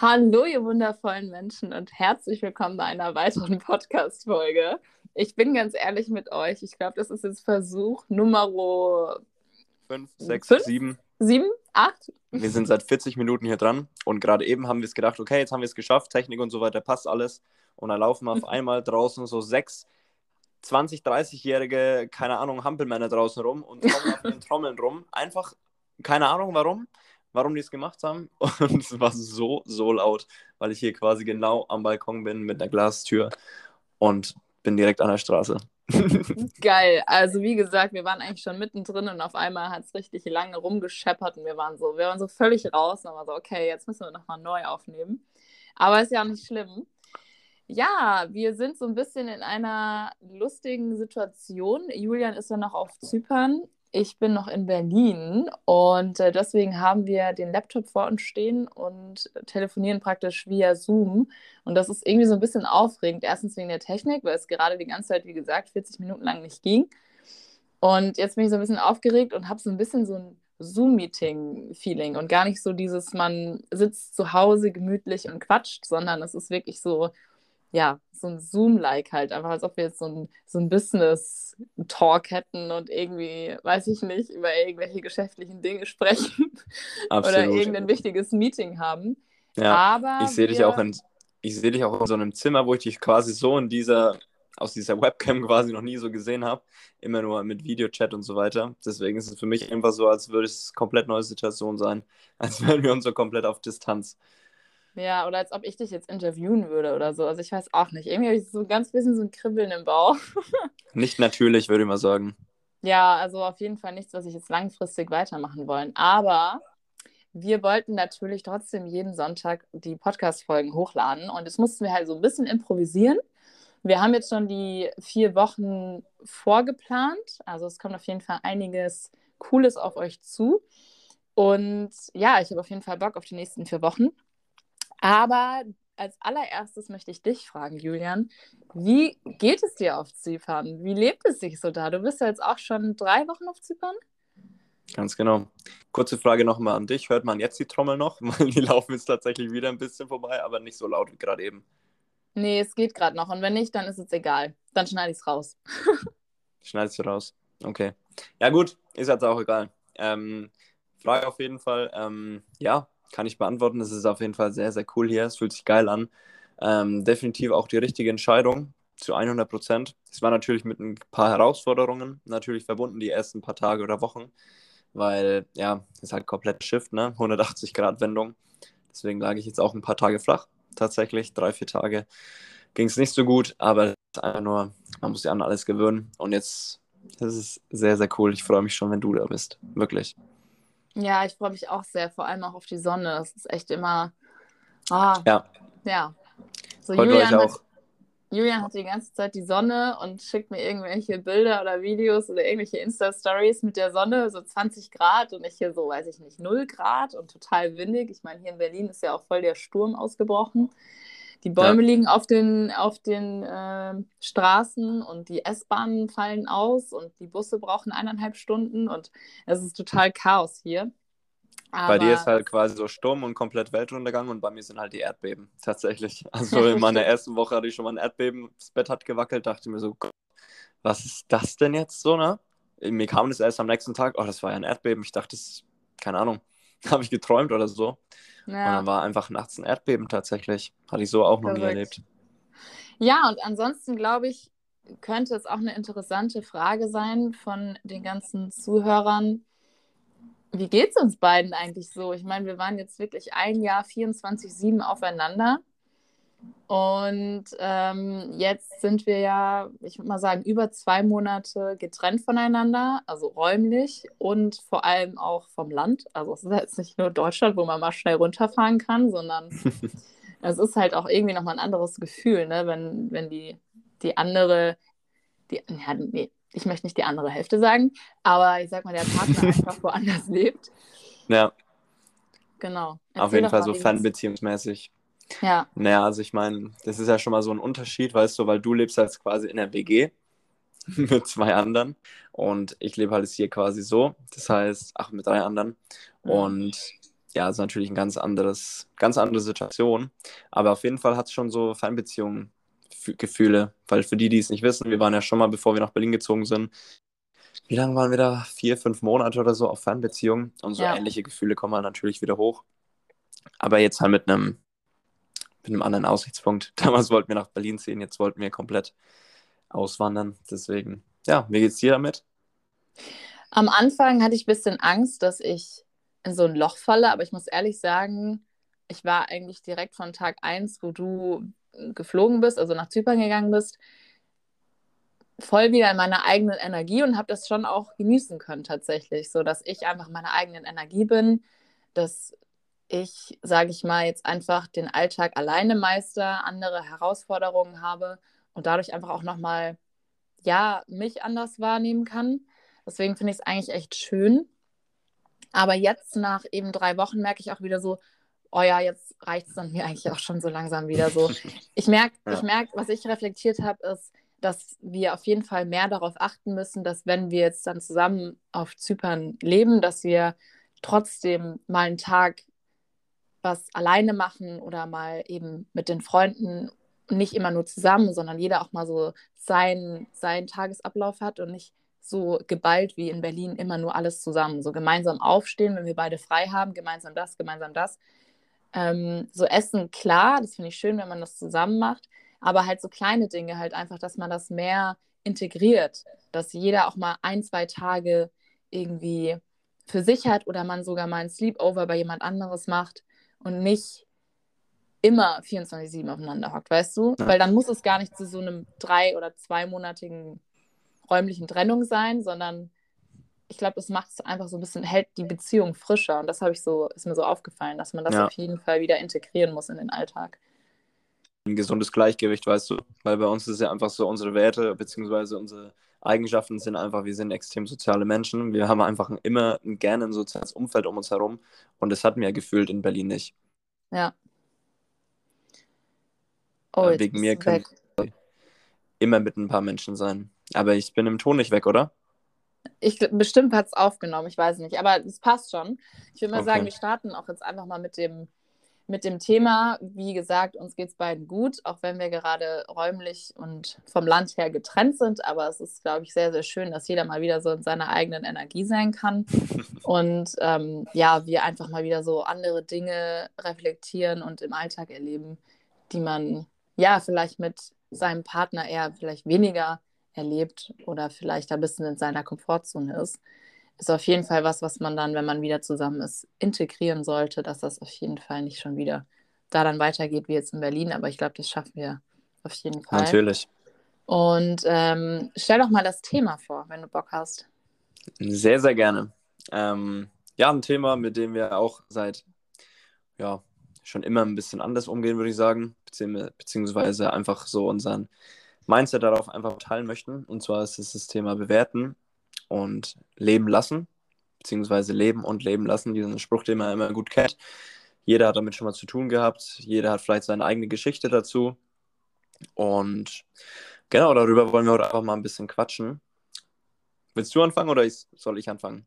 Hallo, ihr wundervollen Menschen und herzlich willkommen bei einer weiteren Podcast-Folge. Ich bin ganz ehrlich mit euch. Ich glaube, das ist jetzt Versuch Nummer 5, 6, 7. 7, 8. Wir sind seit 40 Minuten hier dran und gerade eben haben wir es gedacht, okay, jetzt haben wir es geschafft, Technik und so weiter, passt alles. Und dann laufen wir auf einmal draußen so sechs 20, 30-jährige, keine Ahnung, Hampelmänner draußen rum und trommeln auf den Trommeln rum. Einfach, keine Ahnung warum warum die es gemacht haben. Und es war so, so laut, weil ich hier quasi genau am Balkon bin mit einer Glastür und bin direkt an der Straße. Geil. Also wie gesagt, wir waren eigentlich schon mittendrin und auf einmal hat es richtig lange rumgescheppert und wir waren so, wir waren so völlig raus und waren so, okay, jetzt müssen wir nochmal neu aufnehmen. Aber ist ja auch nicht schlimm. Ja, wir sind so ein bisschen in einer lustigen Situation. Julian ist ja noch auf Zypern ich bin noch in Berlin und äh, deswegen haben wir den Laptop vor uns stehen und telefonieren praktisch via Zoom. Und das ist irgendwie so ein bisschen aufregend. Erstens wegen der Technik, weil es gerade die ganze Zeit, wie gesagt, 40 Minuten lang nicht ging. Und jetzt bin ich so ein bisschen aufgeregt und habe so ein bisschen so ein Zoom-Meeting-Feeling und gar nicht so dieses, man sitzt zu Hause gemütlich und quatscht, sondern es ist wirklich so, ja, so ein Zoom-like halt, einfach als ob wir jetzt so ein, so ein Business-Talk hätten und irgendwie, weiß ich nicht, über irgendwelche geschäftlichen Dinge sprechen oder irgendein wichtiges Meeting haben. Ja, Aber ich sehe dich auch in, ich sehe dich auch in so einem Zimmer, wo ich dich quasi so in dieser, aus dieser Webcam quasi noch nie so gesehen habe, immer nur mit Videochat und so weiter. Deswegen ist es für mich einfach so, als würde es komplett neue Situation sein, als wären wir uns so komplett auf Distanz. Ja, oder als ob ich dich jetzt interviewen würde oder so. Also ich weiß auch nicht. Irgendwie habe ich so ein ganz bisschen so ein Kribbeln im Bauch. nicht natürlich, würde ich mal sagen. Ja, also auf jeden Fall nichts, was ich jetzt langfristig weitermachen wollen. Aber wir wollten natürlich trotzdem jeden Sonntag die Podcast-Folgen hochladen und das mussten wir halt so ein bisschen improvisieren. Wir haben jetzt schon die vier Wochen vorgeplant. Also es kommt auf jeden Fall einiges Cooles auf euch zu. Und ja, ich habe auf jeden Fall Bock auf die nächsten vier Wochen. Aber als allererstes möchte ich dich fragen, Julian, wie geht es dir auf Zypern? Wie lebt es sich so da? Du bist ja jetzt auch schon drei Wochen auf Zypern? Ganz genau. Kurze Frage nochmal an dich. Hört man jetzt die Trommel noch? Die laufen jetzt tatsächlich wieder ein bisschen vorbei, aber nicht so laut wie gerade eben. Nee, es geht gerade noch. Und wenn nicht, dann ist es egal. Dann schneide ich es raus. Schneidest du raus. Okay. Ja, gut. Ist jetzt auch egal. Ähm, Frage auf jeden Fall. Ähm, ja, kann ich beantworten. Es ist auf jeden Fall sehr, sehr cool hier. Es fühlt sich geil an. Ähm, definitiv auch die richtige Entscheidung zu 100 Prozent. Es war natürlich mit ein paar Herausforderungen natürlich verbunden, die ersten paar Tage oder Wochen, weil ja, es ist halt komplett Shift, ne? 180 Grad Wendung. Deswegen lag ich jetzt auch ein paar Tage flach. Tatsächlich, drei, vier Tage ging es nicht so gut, aber es ist einfach nur, man muss sich an alles gewöhnen. Und jetzt ist sehr, sehr cool. Ich freue mich schon, wenn du da bist. Wirklich. Ja, ich freue mich auch sehr, vor allem auch auf die Sonne. Das ist echt immer. Ah, ja. Ja. So, Heute Julian, hat, Julian hat die ganze Zeit die Sonne und schickt mir irgendwelche Bilder oder Videos oder irgendwelche Insta-Stories mit der Sonne, so 20 Grad und ich hier so, weiß ich nicht, 0 Grad und total windig. Ich meine, hier in Berlin ist ja auch voll der Sturm ausgebrochen. Die Bäume ja. liegen auf den, auf den äh, Straßen und die S-Bahnen fallen aus und die Busse brauchen eineinhalb Stunden und es ist total Chaos hier. Aber... Bei dir ist halt quasi so Sturm und komplett Weltuntergang und bei mir sind halt die Erdbeben tatsächlich. Also in meiner ersten Woche hatte ich schon mal ein Erdbeben, das Bett hat gewackelt, dachte mir so, was ist das denn jetzt so, ne? Mir kam das erst am nächsten Tag, oh, das war ja ein Erdbeben. Ich dachte, das, keine Ahnung, habe ich geträumt oder so. Ja. Und dann war einfach nachts ein Erdbeben tatsächlich. Hatte ich so auch noch Verrückt. nie erlebt. Ja, und ansonsten glaube ich, könnte es auch eine interessante Frage sein von den ganzen Zuhörern. Wie geht es uns beiden eigentlich so? Ich meine, wir waren jetzt wirklich ein Jahr 24-7 aufeinander. Und ähm, jetzt sind wir ja, ich würde mal sagen, über zwei Monate getrennt voneinander, also räumlich und vor allem auch vom Land. Also es ist jetzt nicht nur Deutschland, wo man mal schnell runterfahren kann, sondern es ist halt auch irgendwie nochmal ein anderes Gefühl, ne? wenn, wenn die, die andere, die, ja, nee, ich möchte nicht die andere Hälfte sagen, aber ich sag mal, der Partner einfach woanders lebt. Ja. Genau. Erzähl Auf jeden Fall so fernbeziehungsmäßig. Ja. Naja, also ich meine, das ist ja schon mal so ein Unterschied, weißt du, weil du lebst halt quasi in der WG mit zwei anderen und ich lebe halt hier quasi so, das heißt, ach, mit drei anderen. Mhm. Und ja, ist natürlich ein ganz anderes, ganz andere Situation. Aber auf jeden Fall hat es schon so Fernbeziehungen Gefühle, weil für die, die es nicht wissen, wir waren ja schon mal, bevor wir nach Berlin gezogen sind, wie lange waren wir da? Vier, fünf Monate oder so auf Fernbeziehungen. Und so ja. ähnliche Gefühle kommen halt natürlich wieder hoch. Aber jetzt halt mit einem, mit einem anderen Aussichtspunkt. Damals wollten wir nach Berlin ziehen, jetzt wollten wir komplett auswandern. Deswegen, ja, wie geht's dir damit? Am Anfang hatte ich ein bisschen Angst, dass ich in so ein Loch falle, aber ich muss ehrlich sagen, ich war eigentlich direkt von Tag 1, wo du geflogen bist, also nach Zypern gegangen bist, voll wieder in meiner eigenen Energie und habe das schon auch genießen können tatsächlich, so dass ich einfach meine eigenen Energie bin, dass ich, sage ich mal, jetzt einfach den Alltag alleine meister, andere Herausforderungen habe und dadurch einfach auch nochmal, ja, mich anders wahrnehmen kann. Deswegen finde ich es eigentlich echt schön. Aber jetzt nach eben drei Wochen merke ich auch wieder so, oh ja, jetzt reicht es dann mir eigentlich auch schon so langsam wieder so. Ich merke, ja. ich merke, was ich reflektiert habe, ist, dass wir auf jeden Fall mehr darauf achten müssen, dass wenn wir jetzt dann zusammen auf Zypern leben, dass wir trotzdem mal einen Tag was alleine machen oder mal eben mit den Freunden nicht immer nur zusammen, sondern jeder auch mal so seinen, seinen Tagesablauf hat und nicht so geballt wie in Berlin immer nur alles zusammen. So gemeinsam aufstehen, wenn wir beide frei haben, gemeinsam das, gemeinsam das. Ähm, so Essen, klar, das finde ich schön, wenn man das zusammen macht, aber halt so kleine Dinge halt einfach, dass man das mehr integriert, dass jeder auch mal ein, zwei Tage irgendwie für sich hat oder man sogar mal ein Sleepover bei jemand anderes macht und nicht immer 24-7 aufeinander hockt, weißt du? Ja. Weil dann muss es gar nicht zu so einem drei- oder zweimonatigen räumlichen Trennung sein, sondern ich glaube, das macht es einfach so ein bisschen, hält die Beziehung frischer. Und das habe ich so, ist mir so aufgefallen, dass man das ja. auf jeden Fall wieder integrieren muss in den Alltag. Ein gesundes Gleichgewicht, weißt du? Weil bei uns ist ja einfach so, unsere Werte bzw. unsere Eigenschaften sind einfach, wir sind extrem soziale Menschen. Wir haben einfach immer gerne ein soziales Umfeld um uns herum. Und das hatten wir gefühlt in Berlin nicht. Ja. Oh, Wegen mir können immer mit ein paar Menschen sein. Aber ich bin im Ton nicht weg, oder? Ich, bestimmt hat es aufgenommen, ich weiß nicht, aber es passt schon. Ich würde mal okay. sagen, wir starten auch jetzt einfach mal mit dem, mit dem Thema. Wie gesagt, uns geht es beiden gut, auch wenn wir gerade räumlich und vom Land her getrennt sind. Aber es ist, glaube ich, sehr, sehr schön, dass jeder mal wieder so in seiner eigenen Energie sein kann. und ähm, ja, wir einfach mal wieder so andere Dinge reflektieren und im Alltag erleben, die man ja vielleicht mit seinem Partner eher vielleicht weniger erlebt oder vielleicht ein bisschen in seiner Komfortzone ist, ist auf jeden Fall was, was man dann, wenn man wieder zusammen ist, integrieren sollte, dass das auf jeden Fall nicht schon wieder da dann weitergeht wie jetzt in Berlin. Aber ich glaube, das schaffen wir auf jeden Fall. Natürlich. Und ähm, stell doch mal das Thema vor, wenn du Bock hast. Sehr, sehr gerne. Ähm, ja, ein Thema, mit dem wir auch seit ja, schon immer ein bisschen anders umgehen, würde ich sagen, beziehungsweise einfach so unseren Mindset darauf einfach teilen möchten. Und zwar ist es das Thema Bewerten und Leben lassen, beziehungsweise Leben und Leben lassen, diesen Spruch, den man immer gut kennt. Jeder hat damit schon mal zu tun gehabt, jeder hat vielleicht seine eigene Geschichte dazu. Und genau darüber wollen wir heute einfach mal ein bisschen quatschen. Willst du anfangen oder soll ich anfangen?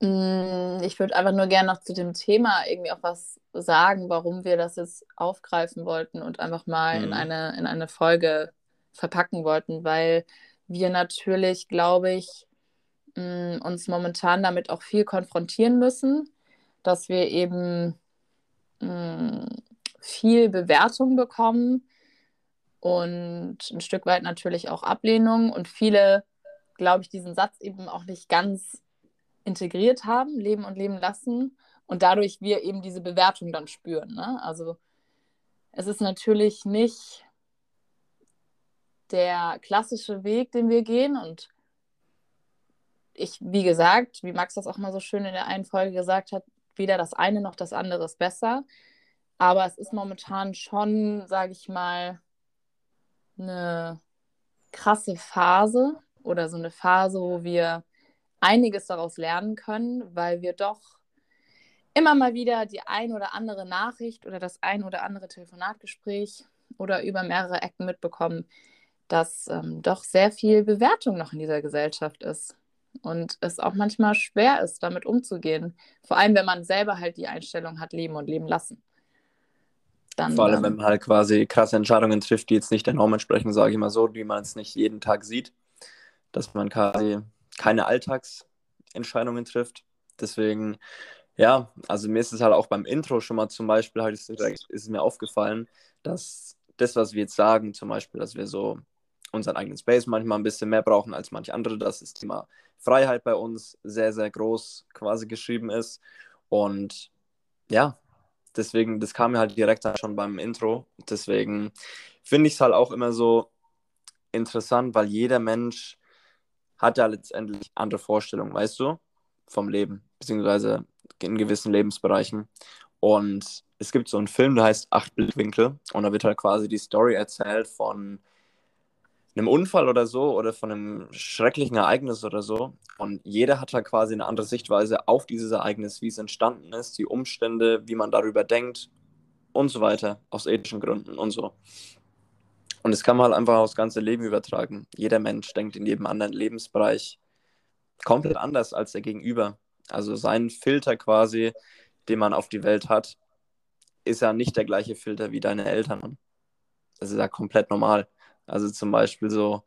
Mm, ich würde einfach nur gerne noch zu dem Thema irgendwie auch was sagen, warum wir das jetzt aufgreifen wollten und einfach mal mhm. in, eine, in eine Folge verpacken wollten, weil wir natürlich, glaube ich, mm, uns momentan damit auch viel konfrontieren müssen, dass wir eben mm, viel Bewertung bekommen und ein Stück weit natürlich auch Ablehnung und viele, glaube ich, diesen Satz eben auch nicht ganz integriert haben, leben und leben lassen und dadurch wir eben diese Bewertung dann spüren. Ne? Also es ist natürlich nicht der klassische Weg, den wir gehen und ich, wie gesagt, wie Max das auch mal so schön in der einen Folge gesagt hat, weder das eine noch das andere ist besser. Aber es ist momentan schon, sage ich mal, eine krasse Phase oder so eine Phase, wo wir einiges daraus lernen können, weil wir doch immer mal wieder die ein oder andere Nachricht oder das ein oder andere Telefonatgespräch oder über mehrere Ecken mitbekommen, dass ähm, doch sehr viel Bewertung noch in dieser Gesellschaft ist. und es auch manchmal schwer ist, damit umzugehen. Vor allem, wenn man selber halt die Einstellung hat, leben und leben lassen. Dann, Vor allem, wenn man halt quasi krasse Entscheidungen trifft, die jetzt nicht der Norm entsprechen, sage ich mal so, die man es nicht jeden Tag sieht, dass man quasi keine Alltagsentscheidungen trifft. Deswegen, ja, also mir ist es halt auch beim Intro schon mal zum Beispiel, halt ist, ist es mir aufgefallen, dass das, was wir jetzt sagen, zum Beispiel, dass wir so unseren eigenen Space manchmal ein bisschen mehr brauchen als manche andere, dass das Thema Freiheit bei uns sehr, sehr groß quasi geschrieben ist. Und ja, deswegen, das kam mir halt direkt schon beim Intro. Deswegen finde ich es halt auch immer so interessant, weil jeder Mensch hat ja letztendlich andere Vorstellungen, weißt du, vom Leben, beziehungsweise in gewissen Lebensbereichen. Und es gibt so einen Film, der heißt Acht Blickwinkel und da wird halt quasi die Story erzählt von einem Unfall oder so oder von einem schrecklichen Ereignis oder so. Und jeder hat halt quasi eine andere Sichtweise auf dieses Ereignis, wie es entstanden ist, die Umstände, wie man darüber denkt und so weiter, aus ethischen Gründen und so. Und das kann man halt einfach aufs ganze Leben übertragen. Jeder Mensch denkt in jedem anderen Lebensbereich komplett anders als der Gegenüber. Also sein Filter quasi, den man auf die Welt hat, ist ja nicht der gleiche Filter wie deine Eltern. Das ist ja komplett normal. Also zum Beispiel so,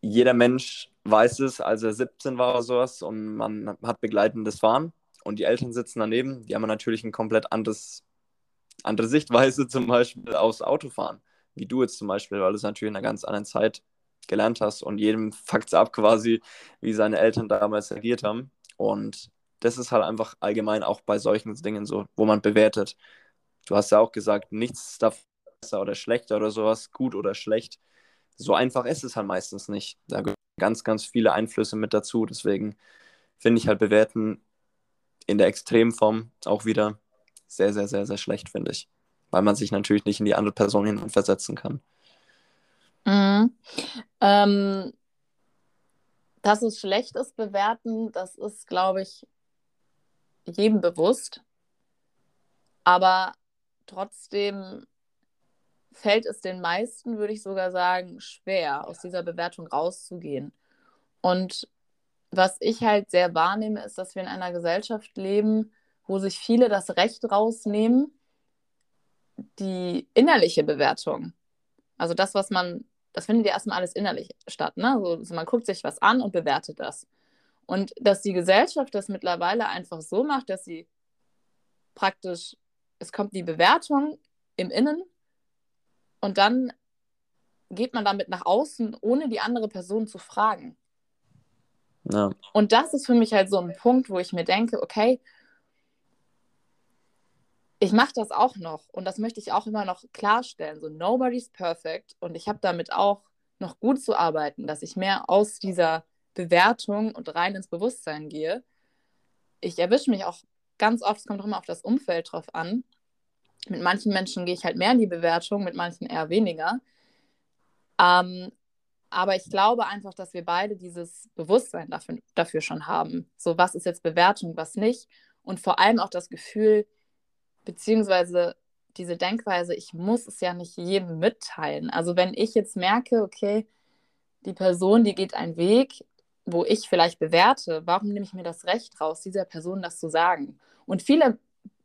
jeder Mensch weiß es, als er 17 war oder sowas und man hat begleitendes Fahren und die Eltern sitzen daneben, die haben natürlich ein komplett anderes, andere Sichtweise zum Beispiel aufs Autofahren, wie du jetzt zum Beispiel, weil du es natürlich in einer ganz anderen Zeit gelernt hast und jedem fuckt es ab quasi, wie seine Eltern damals agiert haben und das ist halt einfach allgemein auch bei solchen Dingen so, wo man bewertet. Du hast ja auch gesagt, nichts davon besser oder schlechter oder sowas, gut oder schlecht. So einfach ist es halt meistens nicht. Da gehören ganz, ganz viele Einflüsse mit dazu. Deswegen finde ich halt Bewerten in der Extremform auch wieder sehr, sehr, sehr, sehr schlecht, finde ich. Weil man sich natürlich nicht in die andere Person hineinversetzen kann. Mhm. Ähm, dass es schlecht ist, bewerten, das ist, glaube ich, jedem bewusst. Aber trotzdem fällt es den meisten, würde ich sogar sagen, schwer, aus dieser Bewertung rauszugehen. Und was ich halt sehr wahrnehme, ist, dass wir in einer Gesellschaft leben, wo sich viele das Recht rausnehmen, die innerliche Bewertung, also das, was man, das findet ja erstmal alles innerlich statt, ne? Also man guckt sich was an und bewertet das. Und dass die Gesellschaft das mittlerweile einfach so macht, dass sie praktisch, es kommt die Bewertung im Innen und dann geht man damit nach außen, ohne die andere Person zu fragen. Ja. Und das ist für mich halt so ein Punkt, wo ich mir denke, okay, ich mache das auch noch und das möchte ich auch immer noch klarstellen. So, nobody's perfect und ich habe damit auch noch gut zu arbeiten, dass ich mehr aus dieser Bewertung und rein ins Bewusstsein gehe. Ich erwische mich auch ganz oft, es kommt auch immer auf das Umfeld drauf an, mit manchen Menschen gehe ich halt mehr in die Bewertung, mit manchen eher weniger. Ähm, aber ich glaube einfach, dass wir beide dieses Bewusstsein dafür, dafür schon haben. So, was ist jetzt Bewertung, was nicht. Und vor allem auch das Gefühl, beziehungsweise diese Denkweise, ich muss es ja nicht jedem mitteilen. Also wenn ich jetzt merke, okay, die Person, die geht einen Weg, wo ich vielleicht bewerte, warum nehme ich mir das Recht raus, dieser Person das zu sagen? Und viele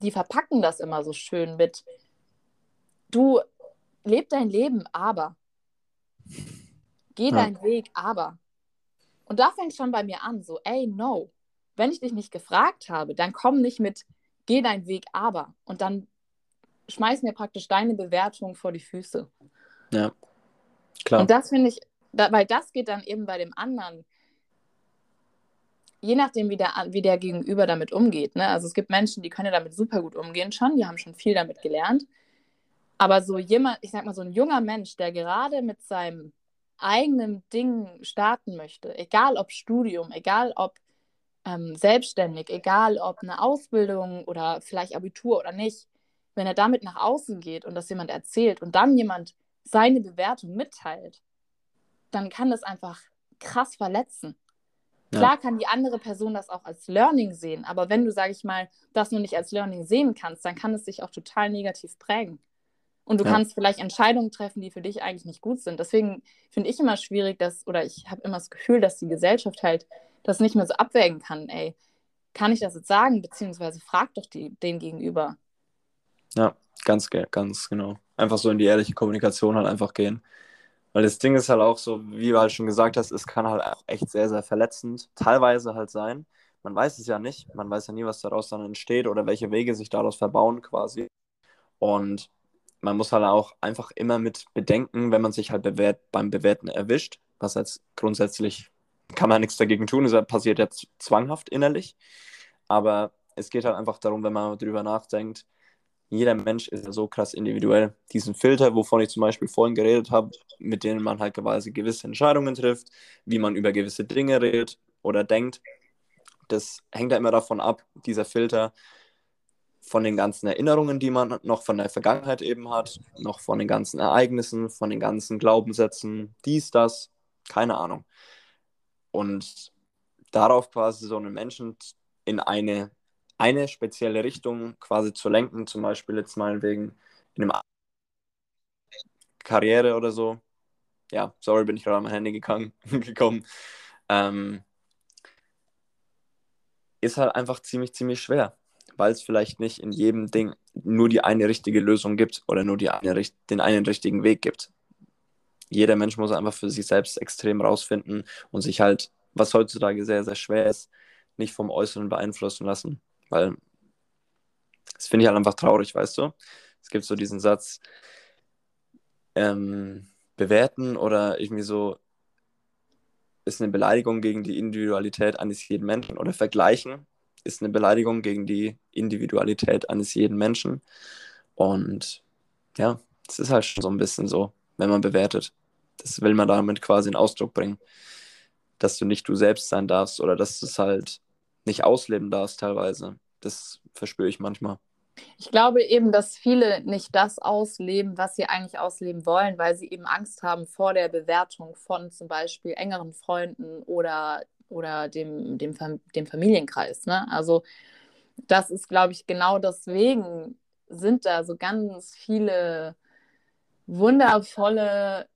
die verpacken das immer so schön mit, du leb dein Leben, aber. Geh ja. deinen Weg, aber. Und da fängt schon bei mir an, so, ey, no. Wenn ich dich nicht gefragt habe, dann komm nicht mit, geh deinen Weg, aber. Und dann schmeiß mir praktisch deine Bewertung vor die Füße. Ja, klar. Und das finde ich, da, weil das geht dann eben bei dem anderen je nachdem, wie der, wie der Gegenüber damit umgeht. Ne? Also es gibt Menschen, die können damit super gut umgehen schon, die haben schon viel damit gelernt. Aber so jemand, ich sag mal, so ein junger Mensch, der gerade mit seinem eigenen Ding starten möchte, egal ob Studium, egal ob ähm, selbstständig, egal ob eine Ausbildung oder vielleicht Abitur oder nicht, wenn er damit nach außen geht und das jemand erzählt und dann jemand seine Bewertung mitteilt, dann kann das einfach krass verletzen. Klar kann die andere Person das auch als Learning sehen, aber wenn du, sage ich mal, das nur nicht als Learning sehen kannst, dann kann es sich auch total negativ prägen. Und du ja. kannst vielleicht Entscheidungen treffen, die für dich eigentlich nicht gut sind. Deswegen finde ich immer schwierig, dass, oder ich habe immer das Gefühl, dass die Gesellschaft halt das nicht mehr so abwägen kann. Ey, kann ich das jetzt sagen? Beziehungsweise frag doch die, den gegenüber. Ja, ganz, ganz genau. Einfach so in die ehrliche Kommunikation halt einfach gehen. Weil das Ding ist halt auch so, wie du halt schon gesagt hast, es kann halt auch echt sehr, sehr verletzend teilweise halt sein. Man weiß es ja nicht. Man weiß ja nie, was daraus dann entsteht oder welche Wege sich daraus verbauen quasi. Und man muss halt auch einfach immer mit bedenken, wenn man sich halt bewährt, beim Bewerten erwischt, was jetzt grundsätzlich kann man nichts dagegen tun, das passiert jetzt zwanghaft innerlich. Aber es geht halt einfach darum, wenn man darüber nachdenkt, jeder Mensch ist ja so krass individuell. Diesen Filter, wovon ich zum Beispiel vorhin geredet habe, mit denen man halt gewisse Entscheidungen trifft, wie man über gewisse Dinge redet oder denkt, das hängt ja immer davon ab, dieser Filter, von den ganzen Erinnerungen, die man noch von der Vergangenheit eben hat, noch von den ganzen Ereignissen, von den ganzen Glaubenssätzen, dies, das, keine Ahnung. Und darauf quasi so einen Menschen in eine, eine spezielle Richtung quasi zu lenken, zum Beispiel jetzt meinetwegen in einem Karriere oder so. Ja, sorry, bin ich gerade an mein Handy gegangen, gekommen. Ähm, ist halt einfach ziemlich, ziemlich schwer weil es vielleicht nicht in jedem Ding nur die eine richtige Lösung gibt oder nur die eine, den einen richtigen Weg gibt. Jeder Mensch muss einfach für sich selbst extrem rausfinden und sich halt, was heutzutage sehr, sehr schwer ist, nicht vom Äußeren beeinflussen lassen. Weil das finde ich halt einfach traurig, weißt du? Es gibt so diesen Satz, ähm, bewerten oder irgendwie so ist eine Beleidigung gegen die Individualität eines jeden Menschen oder vergleichen ist eine Beleidigung gegen die Individualität eines jeden Menschen. Und ja, es ist halt schon so ein bisschen so, wenn man bewertet. Das will man damit quasi in Ausdruck bringen. Dass du nicht du selbst sein darfst oder dass du es halt nicht ausleben darfst teilweise. Das verspüre ich manchmal. Ich glaube eben, dass viele nicht das ausleben, was sie eigentlich ausleben wollen, weil sie eben Angst haben vor der Bewertung von zum Beispiel engeren Freunden oder oder dem, dem, dem Familienkreis. Ne? Also das ist, glaube ich, genau deswegen sind da so ganz viele wundervolle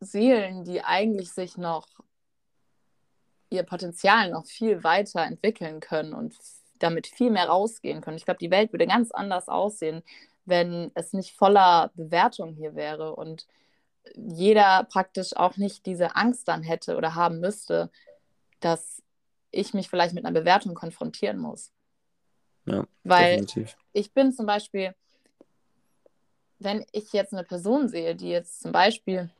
Seelen, die eigentlich sich noch ihr Potenzial noch viel weiter entwickeln können und damit viel mehr rausgehen können. Ich glaube, die Welt würde ganz anders aussehen, wenn es nicht voller Bewertung hier wäre und jeder praktisch auch nicht diese Angst dann hätte oder haben müsste, dass ich mich vielleicht mit einer Bewertung konfrontieren muss. Ja, Weil definitiv. ich bin zum Beispiel, wenn ich jetzt eine Person sehe, die jetzt zum Beispiel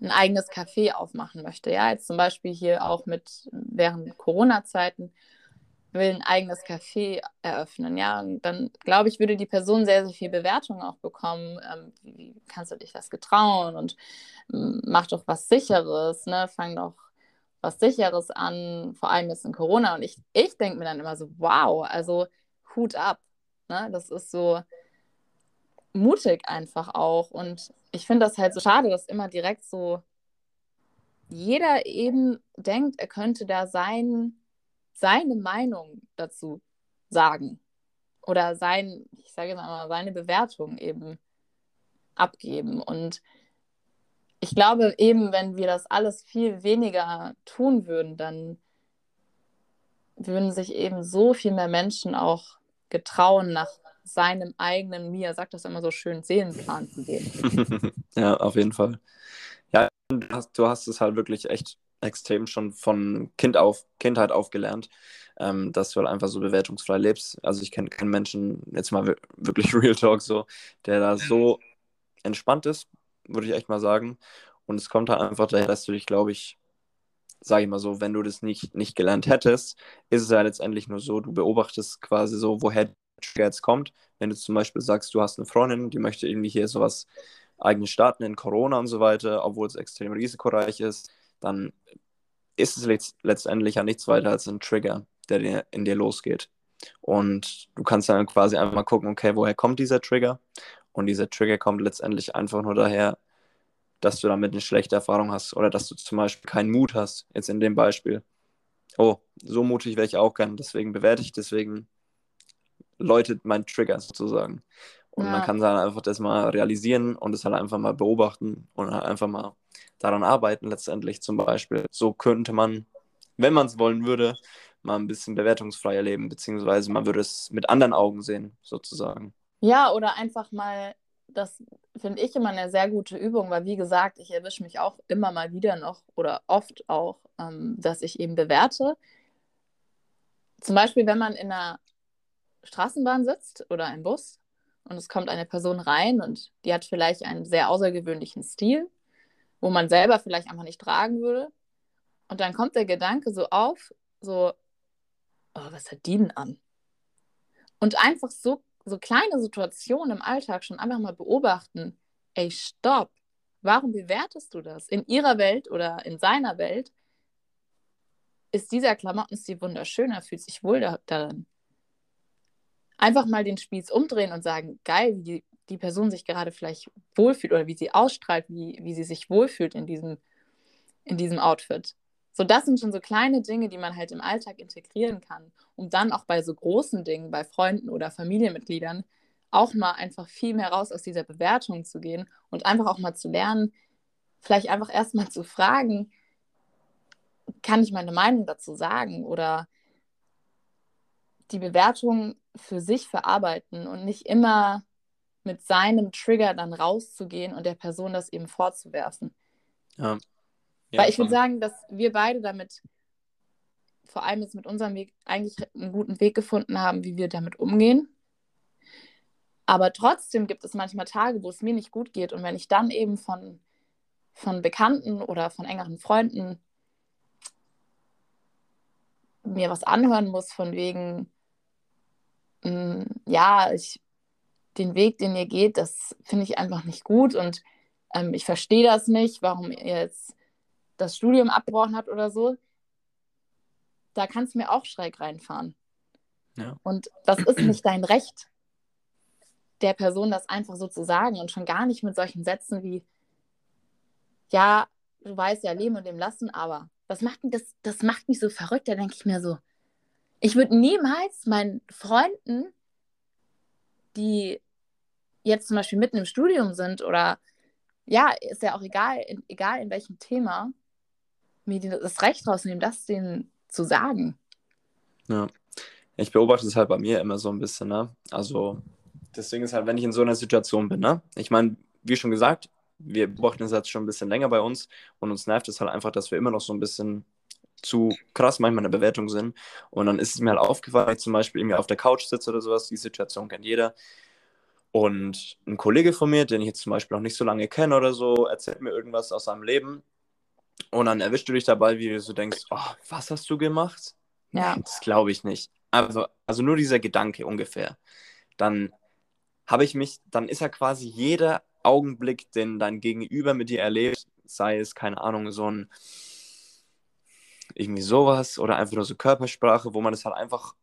ein eigenes Café aufmachen möchte, ja, jetzt zum Beispiel hier auch mit während Corona-Zeiten will ein eigenes Café eröffnen, ja, und dann glaube ich, würde die Person sehr, sehr viel Bewertung auch bekommen. Ähm, wie, kannst du dich das getrauen und ähm, mach doch was Sicheres, ne, fang doch was Sicheres an, vor allem jetzt in Corona. Und ich, ich denke mir dann immer so, wow, also Hut ab. Ne? Das ist so mutig einfach auch. Und ich finde das halt so schade, dass immer direkt so jeder eben denkt, er könnte da sein, seine Meinung dazu sagen. Oder sein, ich sage jetzt mal, seine Bewertung eben abgeben. Und ich glaube eben, wenn wir das alles viel weniger tun würden, dann würden sich eben so viel mehr Menschen auch getrauen, nach seinem eigenen, Mir sagt das immer so schön, Seelenplan zu gehen. ja, auf jeden Fall. Ja, du hast, du hast es halt wirklich echt extrem schon von kind auf, Kindheit aufgelernt, ähm, dass du halt einfach so bewertungsfrei lebst. Also ich kenne keinen Menschen, jetzt mal wirklich Real Talk so, der da so entspannt ist würde ich echt mal sagen. Und es kommt halt einfach daher, dass du dich, glaube ich, sage ich mal so, wenn du das nicht, nicht gelernt hättest, ist es ja letztendlich nur so, du beobachtest quasi so, woher der Trigger jetzt kommt. Wenn du zum Beispiel sagst, du hast eine Freundin, die möchte irgendwie hier sowas eigenes starten in Corona und so weiter, obwohl es extrem risikoreich ist, dann ist es letztendlich ja nichts weiter als ein Trigger, der in dir losgeht. Und du kannst dann quasi einmal gucken, okay, woher kommt dieser Trigger? Und dieser Trigger kommt letztendlich einfach nur daher, dass du damit eine schlechte Erfahrung hast oder dass du zum Beispiel keinen Mut hast, jetzt in dem Beispiel. Oh, so mutig wäre ich auch gern, deswegen bewerte ich, deswegen läutet mein Trigger sozusagen. Und Ja. man kann dann einfach das mal realisieren und es halt einfach mal beobachten und halt einfach mal daran arbeiten letztendlich zum Beispiel. So könnte man, wenn man es wollen würde, mal ein bisschen bewertungsfreier leben, beziehungsweise man würde es mit anderen Augen sehen, sozusagen. Ja, oder einfach mal, das finde ich immer eine sehr gute Übung, weil wie gesagt, ich erwische mich auch immer mal wieder noch oder oft auch, ähm, dass ich eben bewerte. Zum Beispiel, wenn man in einer Straßenbahn sitzt oder im Bus und es kommt eine Person rein und die hat vielleicht einen sehr außergewöhnlichen Stil, wo man selber vielleicht einfach nicht tragen würde. Und dann kommt der Gedanke so auf, so, oh, was hat die denn an? Und einfach so, so kleine Situationen im Alltag schon einfach mal beobachten. Ey, stopp. Warum bewertest du das? In ihrer Welt oder in seiner Welt ist dieser Klamottenstil wunderschön, er fühlt sich wohl da, darin. Einfach mal den Spieß umdrehen und sagen, geil, wie die, die Person sich gerade vielleicht wohlfühlt oder wie sie ausstrahlt, wie, wie sie sich wohlfühlt in diesem, in diesem Outfit. So, das sind schon so kleine Dinge, die man halt im Alltag integrieren kann, um dann auch bei so großen Dingen, bei Freunden oder Familienmitgliedern, auch mal einfach viel mehr raus aus dieser Bewertung zu gehen und einfach auch mal zu lernen, vielleicht einfach erstmal zu fragen, kann ich meine Meinung dazu sagen oder die Bewertung für sich verarbeiten und nicht immer mit seinem Trigger dann rauszugehen und der Person das eben vorzuwerfen. Ja. Weil ich würde sagen, dass wir beide damit, vor allem jetzt mit unserem Weg, eigentlich einen guten Weg gefunden haben, wie wir damit umgehen. Aber trotzdem gibt es manchmal Tage, wo es mir nicht gut geht. Und wenn ich dann eben von, von Bekannten oder von engeren Freunden mir was anhören muss, von wegen, mh, ja, ich, den Weg, den ihr geht, das finde ich einfach nicht gut und ähm, ich verstehe das nicht, warum ihr jetzt das Studium abgebrochen habt oder so, da kannst du mir auch schräg reinfahren. Ja. Und das ist nicht dein Recht, der Person das einfach so zu sagen und schon gar nicht mit solchen Sätzen wie, ja, du weißt ja, leben und dem lassen, aber das macht, das, das macht mich so verrückt, da denke ich mir so, ich würde niemals meinen Freunden, die jetzt zum Beispiel mitten im Studium sind oder ja, ist ja auch egal, in, egal in welchem Thema, mir das Recht rausnehmen, das denen zu sagen. Ja. Ich beobachte es halt bei mir immer so ein bisschen, ne? Also, deswegen ist halt, wenn ich in so einer Situation bin, ne? Ich meine, wie schon gesagt, wir beobachten es jetzt schon ein bisschen länger bei uns und uns nervt es halt einfach, dass wir immer noch so ein bisschen zu krass manchmal in der Bewertung sind. Und dann ist es mir halt aufgefallen, zum Beispiel irgendwie auf der Couch sitze oder sowas, die Situation kennt jeder. Und ein Kollege von mir, den ich jetzt zum Beispiel noch nicht so lange kenne oder so, erzählt mir irgendwas aus seinem Leben. Und dann erwischst du dich dabei, wie du so denkst, oh, was hast du gemacht? Ja. Das glaube ich nicht. Also, also nur dieser Gedanke ungefähr. Dann habe ich mich, dann ist ja quasi jeder Augenblick, den dein Gegenüber mit dir erlebt, sei es, keine Ahnung, so ein irgendwie sowas oder einfach nur so Körpersprache, wo man es halt einfach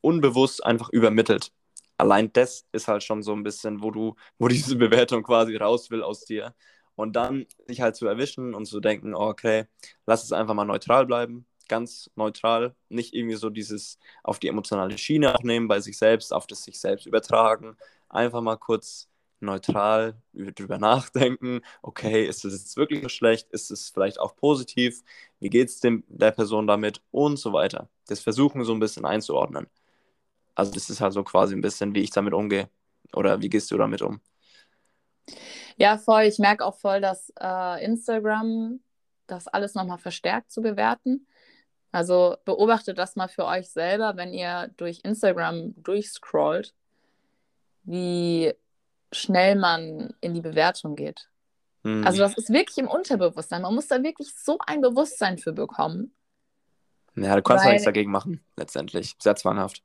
unbewusst einfach übermittelt. Allein das ist halt schon so ein bisschen, wo du, wo diese Bewertung quasi raus will aus dir. Und dann sich halt zu erwischen und zu denken, oh, okay, lass es einfach mal neutral bleiben, ganz neutral, nicht irgendwie so dieses auf die emotionale Schiene auch bei sich selbst, auf das sich selbst übertragen, einfach mal kurz neutral drüber nachdenken, okay, ist es jetzt wirklich so schlecht, ist es vielleicht auch positiv, wie geht es der Person damit und so weiter. Das versuchen so ein bisschen einzuordnen. Also das ist halt so quasi ein bisschen, wie ich damit umgehe. Oder wie gehst du damit um? Ja, voll. Ich merke auch voll, dass äh, Instagram das alles nochmal verstärkt zu bewerten. Also beobachtet das mal für euch selber, wenn ihr durch Instagram durchscrollt, wie schnell man in die Bewertung geht. Hm. Also das ist wirklich im Unterbewusstsein. Man muss da wirklich so ein Bewusstsein für bekommen. Ja, du kannst Weil- ja nichts dagegen machen, letztendlich. Sehr zwanghaft.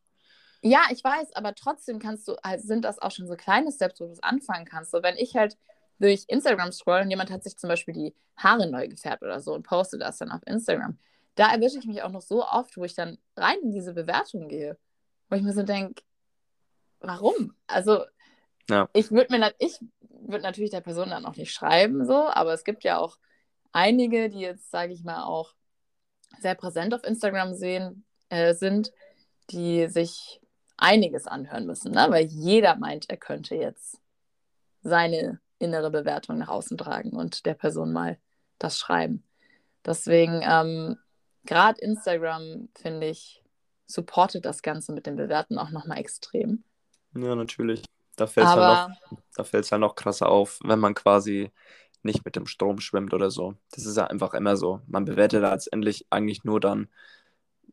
Ja, ich weiß, aber trotzdem kannst du, halt, sind das auch schon so kleine Steps, wo du es anfangen kannst. So, wenn ich halt durch Instagram scroll und jemand hat sich zum Beispiel die Haare neu gefärbt oder so und postet das dann auf Instagram, da erwische ich mich auch noch so oft, wo ich dann rein in diese Bewertung gehe. Wo ich mir so denke, warum? Also, Ja. ich würde mir ich würde natürlich der Person dann auch nicht schreiben, so, aber es gibt ja auch einige, die jetzt, sage ich mal, auch sehr präsent auf Instagram sehen, äh, sind, die sich einiges anhören müssen, ne? weil jeder meint, er könnte jetzt seine innere Bewertung nach außen tragen und der Person mal das schreiben. Deswegen, ähm, gerade Instagram, finde ich, supportet das Ganze mit den Bewerten auch nochmal extrem. Ja, natürlich. Da fällt es halt, noch, halt noch krasser auf, wenn man quasi nicht mit dem Strom schwimmt oder so. Das ist ja einfach immer so. Man bewertet letztendlich eigentlich nur dann,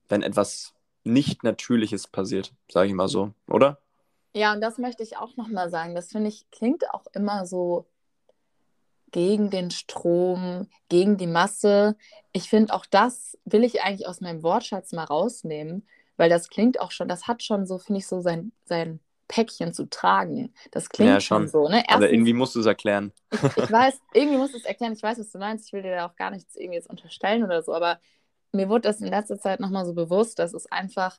wenn etwas nicht Natürliches passiert, sage ich mal so, oder? Ja, und das möchte ich auch nochmal sagen. Das finde ich, klingt auch immer so gegen den Strom, gegen die Masse. Ich finde auch das will ich eigentlich aus meinem Wortschatz mal rausnehmen, weil das klingt auch schon, das hat schon so, finde ich, so sein, sein Päckchen zu tragen. Das klingt ja, schon. so. Ne? Erstens, Aber irgendwie musst du es erklären. Ich, ich weiß, irgendwie musst du es erklären. Ich weiß, was du meinst. Ich will dir da auch gar nichts irgendwie jetzt unterstellen oder so. Aber mir wurde das in letzter Zeit nochmal so bewusst, dass es einfach,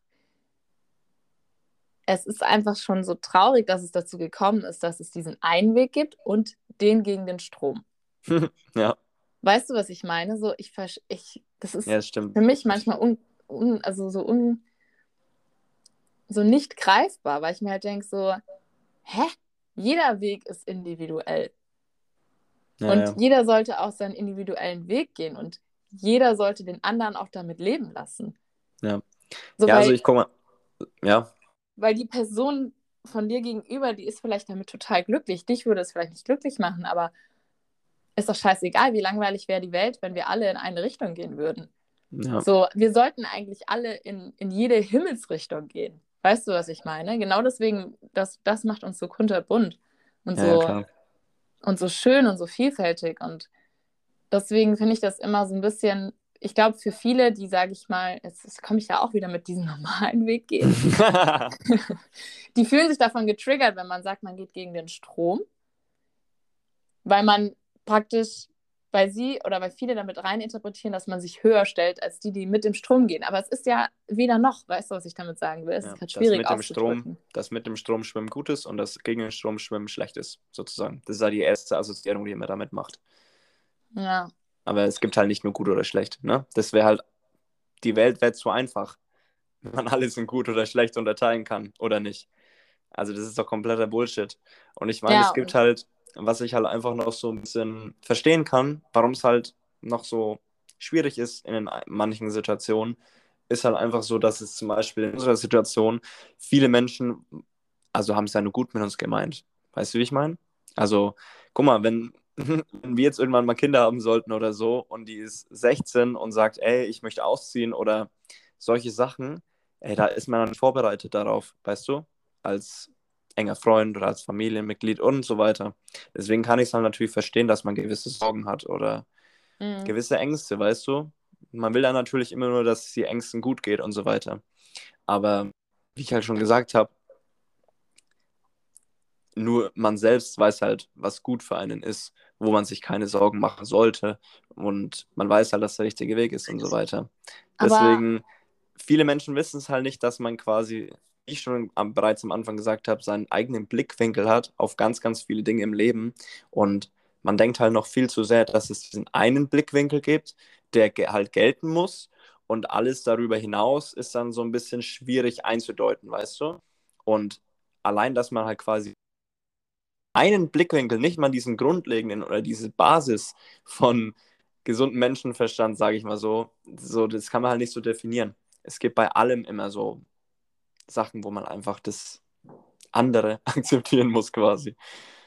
es ist einfach schon so traurig, dass es dazu gekommen ist, dass es diesen Einweg gibt und den gegen den Strom. ja. Weißt du, was ich meine? So, ich, ich das ist ja, das für mich manchmal un, un, also so un, so nicht greifbar, weil ich mir halt denke, so, hä? Jeder Weg ist individuell. Ja, und jeder sollte auch seinen individuellen Weg gehen und jeder sollte den anderen auch damit leben lassen. Ja. So, ja, also weil, also ich komme, ja. Weil die Person von dir gegenüber, die ist vielleicht damit total glücklich. Dich würde es vielleicht nicht glücklich machen, aber ist doch scheißegal, wie langweilig wäre die Welt, wenn wir alle in eine Richtung gehen würden. Ja. So, wir sollten eigentlich alle in, in jede Himmelsrichtung gehen. Weißt du, was ich meine? Genau deswegen, das, das macht uns so kunterbunt und so, ja, und so schön und so vielfältig. Und deswegen finde ich das immer so ein bisschen, ich glaube, für viele, die, sage ich mal, jetzt, jetzt komme ich ja auch wieder mit diesem normalen Weg gehen, die fühlen sich davon getriggert, wenn man sagt, man geht gegen den Strom, weil man praktisch weil sie oder weil viele damit reininterpretieren, dass man sich höher stellt als die, die mit dem Strom gehen. Aber es ist ja weder noch, weißt du, was ich damit sagen will? Es ja, ist halt schwierig das mit, dem Strom, das mit dem Strom schwimmen gut ist und das gegen den Strom schwimmen schlecht ist, sozusagen. Das ist ja die erste Assoziierung, die man damit macht. Ja. Aber es gibt halt nicht nur gut oder schlecht. Ne? Das wäre halt, die Welt wäre zu einfach, wenn man alles in gut oder schlecht unterteilen kann oder nicht. Also das ist doch kompletter Bullshit. Und ich meine, ja, es gibt halt was ich halt einfach noch so ein bisschen verstehen kann, warum es halt noch so schwierig ist in manchen Situationen, ist halt einfach so, dass es zum Beispiel in unserer Situation viele Menschen, also haben es ja nur gut mit uns gemeint. Weißt du, wie ich meine? Also, guck mal, wenn, wenn wir jetzt irgendwann mal Kinder haben sollten oder so und die ist 16 und sagt, ey, ich möchte ausziehen oder solche Sachen, ey, da ist man dann vorbereitet darauf, weißt du? Als enger Freund oder als Familienmitglied und so weiter. Deswegen kann ich es halt natürlich verstehen, dass man gewisse Sorgen hat oder mhm. gewisse Ängste, weißt du? Man will dann natürlich immer nur, dass es die Ängsten gut geht und so weiter. Aber wie ich halt schon gesagt habe, nur man selbst weiß halt, was gut für einen ist, wo man sich keine Sorgen machen sollte und man weiß halt, dass der richtige Weg ist und so weiter. Aber Deswegen, viele Menschen wissen es halt nicht, dass man quasi ich schon am, bereits am Anfang gesagt habe, seinen eigenen Blickwinkel hat auf ganz, ganz viele Dinge im Leben. Und man denkt halt noch viel zu sehr, dass es diesen einen Blickwinkel gibt, der halt gelten muss. Und alles darüber hinaus ist dann so ein bisschen schwierig einzudeuten, weißt du? Und allein, dass man halt quasi einen Blickwinkel, nicht mal diesen grundlegenden oder diese Basis von gesundem Menschenverstand, sage ich mal so, so, das kann man halt nicht so definieren. Es gibt bei allem immer so Sachen, wo man einfach das andere akzeptieren muss quasi.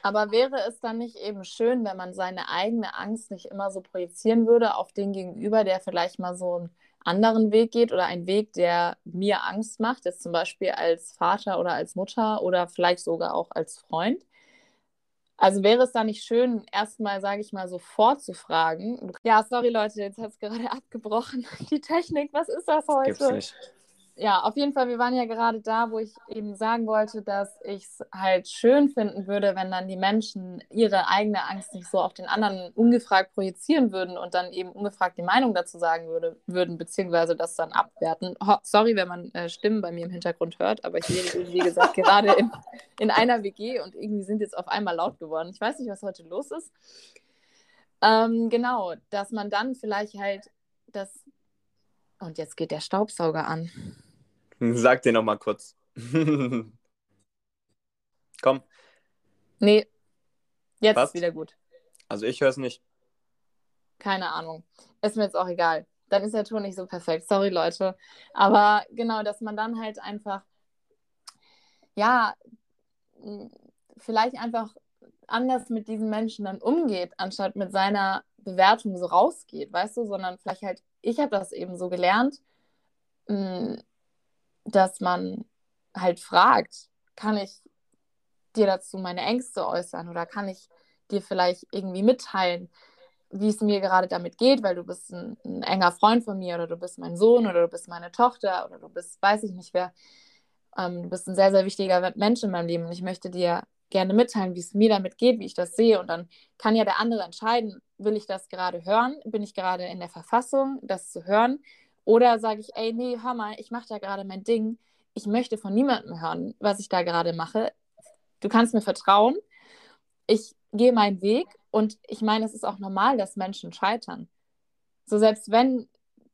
Aber wäre es dann nicht eben schön, wenn man seine eigene Angst nicht immer so projizieren würde auf den Gegenüber, der vielleicht mal so einen anderen Weg geht oder einen Weg, der mir Angst macht, jetzt zum Beispiel als Vater oder als Mutter oder vielleicht sogar auch als Freund? Also wäre es da nicht schön, erstmal, sage ich mal, sofort zu fragen. Ja, sorry Leute, jetzt hat es gerade abgebrochen. Die Technik, was ist das heute? Das gibt's nicht ja, auf jeden Fall, wir waren ja gerade da, wo ich eben sagen wollte, dass ich es halt schön finden würde, wenn dann die Menschen ihre eigene Angst nicht so auf den anderen ungefragt projizieren würden und dann eben ungefragt die Meinung dazu sagen würde, würden, beziehungsweise das dann abwerten. Ho sorry, wenn man äh, Stimmen bei mir im Hintergrund hört, aber ich lebe, wie gesagt, gerade in, in einer WG und irgendwie sind jetzt auf einmal laut geworden. Ich weiß nicht, was heute los ist. Ähm, genau, dass man dann vielleicht halt das. Und jetzt geht der Staubsauger an. Sag dir nochmal kurz. Komm. Nee. Jetzt Was? ist wieder gut. Also ich höre es nicht. Keine Ahnung. Ist mir jetzt auch egal. Dann ist der Ton nicht so perfekt. Sorry, Leute. Aber genau, dass man dann halt einfach, ja, vielleicht einfach anders mit diesen Menschen dann umgeht, anstatt mit seiner Bewertung so rausgeht, weißt du, sondern vielleicht halt, ich habe das eben so gelernt, dass man halt fragt, kann ich dir dazu meine Ängste äußern oder kann ich dir vielleicht irgendwie mitteilen, wie es mir gerade damit geht, weil du bist ein, ein enger Freund von mir oder du bist mein Sohn oder du bist meine Tochter oder du bist, weiß ich nicht wer. Ähm, du bist ein sehr, sehr wichtiger Mensch in meinem Leben und ich möchte dir gerne mitteilen, wie es mir damit geht, wie ich das sehe. Und dann kann ja der andere entscheiden, will ich das gerade hören? Bin ich gerade in der Verfassung, das zu hören? Oder sage ich, ey, nee, hör mal, ich mache da gerade mein Ding. Ich möchte von niemandem hören, was ich da gerade mache. Du kannst mir vertrauen. Ich gehe meinen Weg und ich meine, es ist auch normal, dass Menschen scheitern. So selbst wenn,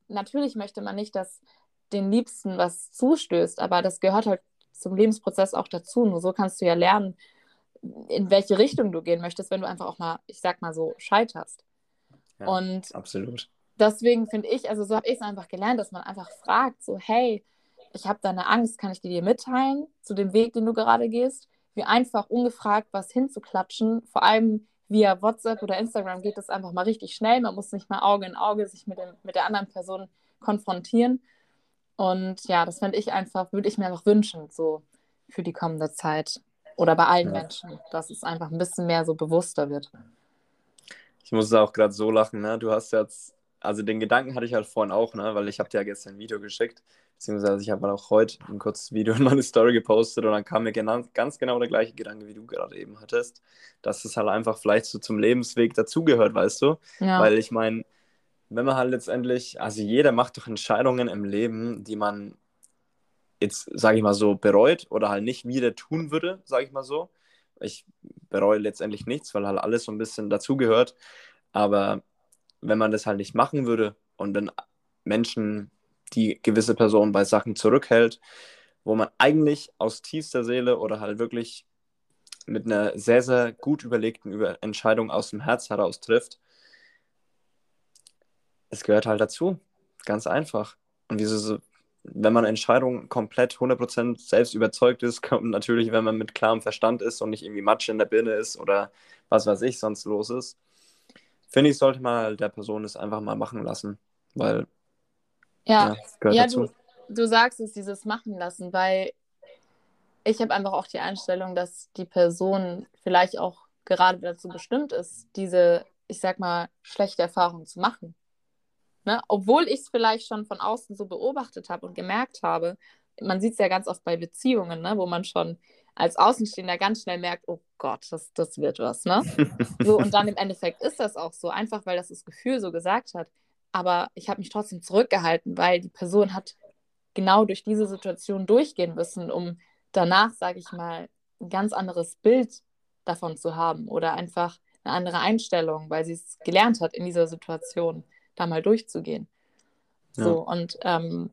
natürlich möchte man nicht, dass den Liebsten was zustößt, aber das gehört halt zum Lebensprozess auch dazu. Nur so kannst du ja lernen, in welche Richtung du gehen möchtest, wenn du einfach auch mal, ich sag mal so, scheiterst. Ja, und Absolut. Deswegen finde ich, also so habe ich es einfach gelernt, dass man einfach fragt, so, hey, ich habe da eine Angst, kann ich die dir mitteilen zu dem Weg, den du gerade gehst? Wie einfach ungefragt was hinzuklatschen, vor allem via WhatsApp oder Instagram geht das einfach mal richtig schnell. Man muss nicht mal Auge in Auge sich mit, dem, mit der anderen Person konfrontieren. Und ja, das fände ich einfach, würde ich mir einfach wünschen, so für die kommende Zeit. Oder bei allen Ja. Menschen, dass es einfach ein bisschen mehr so bewusster wird. Ich muss auch gerade so lachen, ne? Du hast jetzt, also den Gedanken hatte ich halt vorhin auch, ne? Weil ich habe dir ja gestern ein Video geschickt, beziehungsweise ich habe mal auch heute ein kurzes Video in meine Story gepostet und dann kam mir genau, ganz genau der gleiche Gedanke, wie du gerade eben hattest, dass es halt einfach vielleicht so zum Lebensweg dazugehört, weißt du? Ja, Weil ich meine, wenn man halt letztendlich, also jeder macht doch Entscheidungen im Leben, die man jetzt, sage ich mal so, bereut oder halt nicht wieder tun würde, sage ich mal so. Ich bereue letztendlich nichts, weil halt alles so ein bisschen dazugehört. Aber wenn man das halt nicht machen würde und dann Menschen, die gewisse Personen bei Sachen zurückhält, wo man eigentlich aus tiefster Seele oder halt wirklich mit einer sehr, sehr gut überlegten Über Entscheidung aus dem Herz heraus trifft, es gehört halt dazu. Ganz einfach. Und wieso so, wenn man Entscheidungen komplett 100% selbst überzeugt ist, kommt natürlich, wenn man mit klarem Verstand ist und nicht irgendwie Matsch in der Birne ist oder was weiß ich sonst los ist, finde ich, sollte man halt der Person es einfach mal machen lassen, weil ja, ja, ja du, du sagst es, dieses Machen lassen, weil ich habe einfach auch die Einstellung, dass die Person vielleicht auch gerade dazu bestimmt ist, diese, ich sag mal, schlechte Erfahrung zu machen. Ne? Obwohl ich es vielleicht schon von außen so beobachtet habe und gemerkt habe, man sieht es ja ganz oft bei Beziehungen, ne? wo man schon als Außenstehender ganz schnell merkt, oh Gott, das, das wird was. Ne? So, und dann im Endeffekt ist das auch so, einfach weil das das Gefühl so gesagt hat. Aber ich habe mich trotzdem zurückgehalten, weil die Person hat genau durch diese Situation durchgehen müssen, um danach, sage ich mal, ein ganz anderes Bild davon zu haben oder einfach eine andere Einstellung, weil sie es gelernt hat, in dieser Situation da mal durchzugehen. Ja. So, und ähm,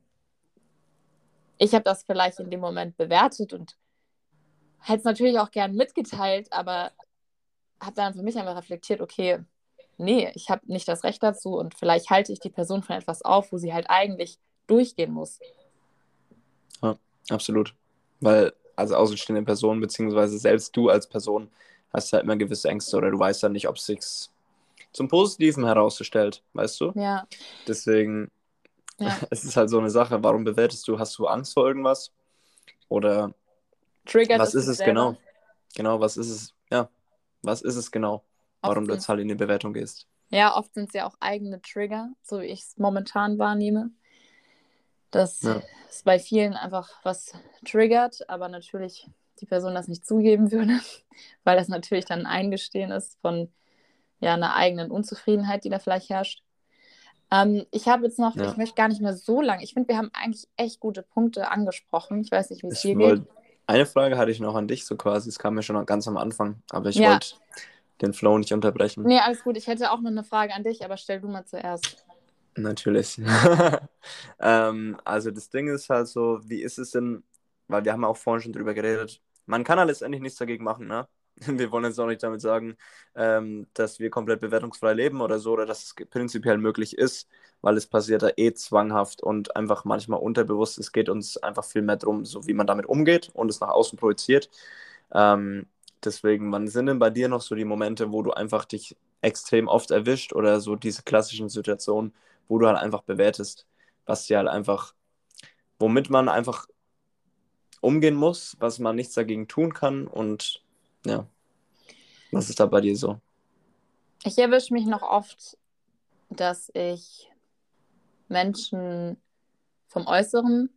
ich habe das vielleicht in dem Moment bewertet und hätte es natürlich auch gern mitgeteilt, aber habe dann für mich einfach reflektiert, okay, nee, ich habe nicht das Recht dazu und vielleicht halte ich die Person von etwas auf, wo sie halt eigentlich durchgehen muss. Absolut. Weil als außenstehende Person, beziehungsweise selbst du als Person, hast ja immer gewisse Ängste oder du weißt ja nicht, ob es sich zum Positiven herausstellt, weißt du? Ja, Deswegen, ja. es ist halt so eine Sache, warum bewertest du? Hast du Angst vor irgendwas? Oder Triggert was ist es selber. genau? Genau, was ist es? Ja, was ist es genau, warum du Oft jetzt halt in die Bewertung gehst? Ja, oft sind es ja auch eigene Trigger, so wie ich es momentan wahrnehme. Dass Ja. es bei vielen einfach was triggert, aber natürlich die Person das nicht zugeben würde, weil das natürlich dann ein Eingestehen ist von ja, einer eigenen Unzufriedenheit, die da vielleicht herrscht. Ähm, ich habe jetzt noch, Ja. ich möchte gar nicht mehr so lang, ich finde, wir haben eigentlich echt gute Punkte angesprochen. Ich weiß nicht, wie es dir wollt, geht. Eine Frage hatte ich noch an dich, so quasi, es kam mir schon ganz am Anfang, aber ich Ja. wollte den Flow nicht unterbrechen. Nee, alles gut. Ich hätte auch noch eine Frage an dich, aber stell du mal zuerst. Natürlich. ähm, also das Ding ist halt so, wie ist es denn, weil wir haben auch vorhin schon drüber geredet, man kann ja letztendlich nichts dagegen machen, ne? Wir wollen jetzt auch nicht damit sagen, ähm, dass wir komplett bewertungsfrei leben oder so, oder dass es prinzipiell möglich ist, weil es passiert da eh zwanghaft und einfach manchmal unterbewusst. Es geht uns einfach viel mehr darum, so wie man damit umgeht und es nach außen projiziert. Ähm, deswegen, wann sind denn bei dir noch so die Momente, wo du einfach dich extrem oft erwischt oder so diese klassischen Situationen, wo du halt einfach bewertest, was dir halt einfach, womit man einfach umgehen muss, was man nichts dagegen tun kann und ja, was ist da bei dir so? Ich erwische mich noch oft, dass ich Menschen vom äußeren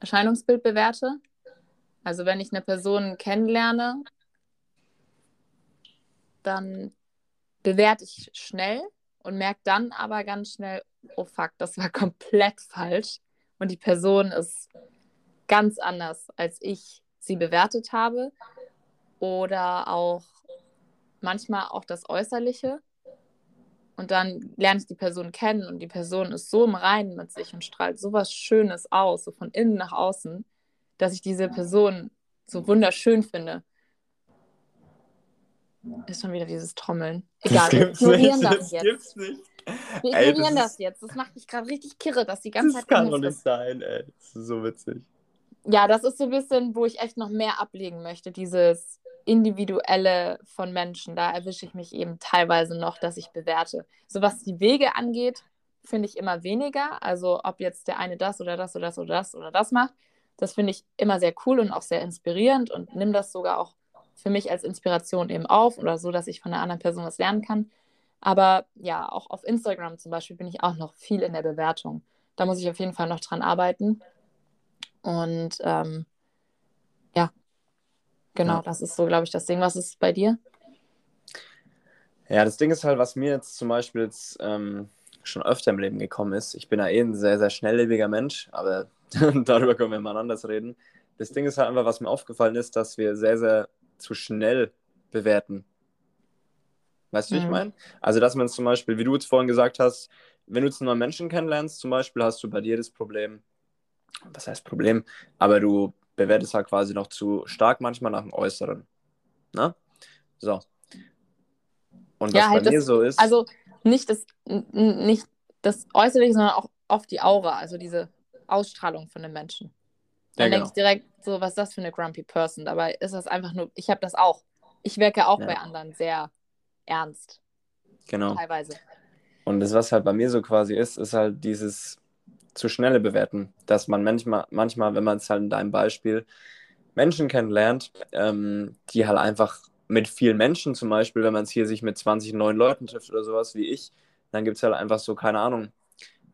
Erscheinungsbild bewerte. Also wenn ich eine Person kennenlerne, dann bewerte ich schnell und merke dann aber ganz schnell, oh fuck, das war komplett falsch. Und die Person ist ganz anders, als ich sie bewertet habe. Oder auch manchmal auch das Äußerliche. Und dann lerne ich die Person kennen und die Person ist so im Reinen mit sich und strahlt so was Schönes aus, so von innen nach außen, dass ich diese Person so wunderschön finde. Ist schon wieder dieses Trommeln. Egal, wir ignorieren das, das jetzt. Nicht. Wir ignorieren das, das, jetzt. Das macht mich gerade richtig kirre, dass die ganze das Zeit. Das kann doch nicht sein, ey. Das ist so witzig. Ja, das ist so ein bisschen, wo ich echt noch mehr ablegen möchte, dieses Individuelle von Menschen. Da erwische ich mich eben teilweise noch, dass ich bewerte. So was die Wege angeht, finde ich immer weniger. Also ob jetzt der eine das oder das oder das oder das oder das macht, das finde ich immer sehr cool und auch sehr inspirierend und nimm das sogar auch für mich als Inspiration eben auf oder so, dass ich von einer anderen Person was lernen kann. Aber ja, auch auf Instagram zum Beispiel bin ich auch noch viel in der Bewertung. Da muss ich auf jeden Fall noch dran arbeiten. Und ähm, genau, ja. das ist so, glaube ich, das Ding. Was ist bei dir? Ja, das Ding ist halt, was mir jetzt zum Beispiel jetzt, ähm, schon öfter im Leben gekommen ist. Ich bin ja eh ein sehr, sehr schnelllebiger Mensch, aber darüber können wir mal anders reden. Das Ding ist halt einfach, was mir aufgefallen ist, dass wir sehr, sehr zu schnell bewerten. Weißt du, mhm. wie ich mhm. meine? Also, dass man zum Beispiel, wie du jetzt vorhin gesagt hast, wenn du jetzt einen neuen Menschen kennenlernst, zum Beispiel, hast du bei dir das Problem, was heißt Problem, aber du bewertest halt quasi noch zu stark manchmal nach dem Äußeren. Ne? So. Und ja, was halt bei mir so ist. Also nicht das, nicht das Äußerliche, sondern auch oft die Aura, also diese Ausstrahlung von den Menschen. Dann ja, genau. denke ich direkt so, was ist das für eine grumpy Person? Dabei ist das einfach nur, ich habe das auch. Ich wirke auch ja. bei anderen sehr ernst. Genau. Teilweise. Und das, was halt bei mir so quasi ist, ist halt dieses zu schnelle Bewerten, dass man manchmal, manchmal wenn man es halt in deinem Beispiel Menschen kennenlernt, ähm, die halt einfach mit vielen Menschen zum Beispiel, wenn man es hier sich mit 20 neuen Leuten trifft oder sowas wie ich, dann gibt es halt einfach so, keine Ahnung,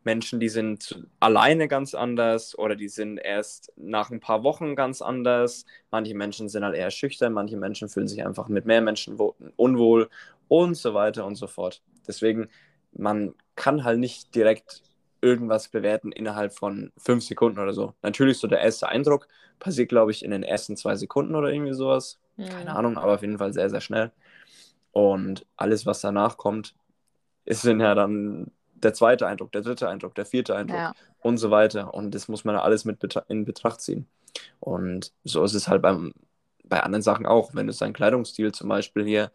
Menschen, die sind alleine ganz anders oder die sind erst nach ein paar Wochen ganz anders. Manche Menschen sind halt eher schüchtern, manche Menschen fühlen sich einfach mit mehr Menschen unwohl und so weiter und so fort. Deswegen, man kann halt nicht direkt irgendwas bewerten innerhalb von fünf Sekunden oder so. Natürlich so der erste Eindruck passiert, glaube ich, in den ersten zwei Sekunden oder irgendwie sowas. Mhm. Keine Ahnung, aber auf jeden Fall sehr, sehr schnell. Und alles, was danach kommt, ist dann ja dann der zweite Eindruck, der dritte Eindruck, der vierte Eindruck ja. und so weiter. Und das muss man alles mit in Betracht ziehen. Und so ist es halt beim, bei anderen Sachen auch. Wenn du deinen Kleidungsstil zum Beispiel hier,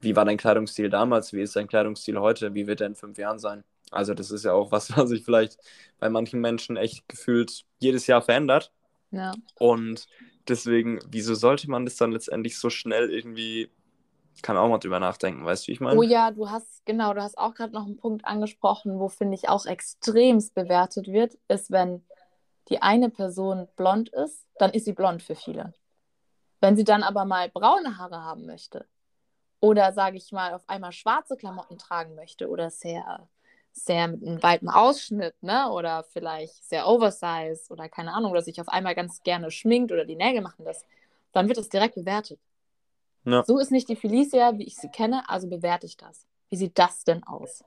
wie war dein Kleidungsstil damals, wie ist dein Kleidungsstil heute, wie wird er in fünf Jahren sein? Also das ist ja auch was, was sich vielleicht bei manchen Menschen echt gefühlt jedes Jahr verändert. Ja. Und deswegen, wieso sollte man das dann letztendlich so schnell irgendwie kann auch mal drüber nachdenken, weißt du, wie ich meine? Oh ja, du hast, genau, du hast auch gerade noch einen Punkt angesprochen, wo finde ich auch extremst bewertet wird, ist, wenn die eine Person blond ist, dann ist sie blond für viele. Wenn sie dann aber mal braune Haare haben möchte oder, sage ich mal, auf einmal schwarze Klamotten tragen möchte oder sehr, sehr mit einem weiten Ausschnitt, ne, oder vielleicht sehr oversized oder keine Ahnung, oder sich auf einmal ganz gerne schminkt oder die Nägel machen das, dann wird das direkt bewertet. Ja. So ist nicht die Felicia, wie ich sie kenne, also bewerte ich das. Wie sieht das denn aus?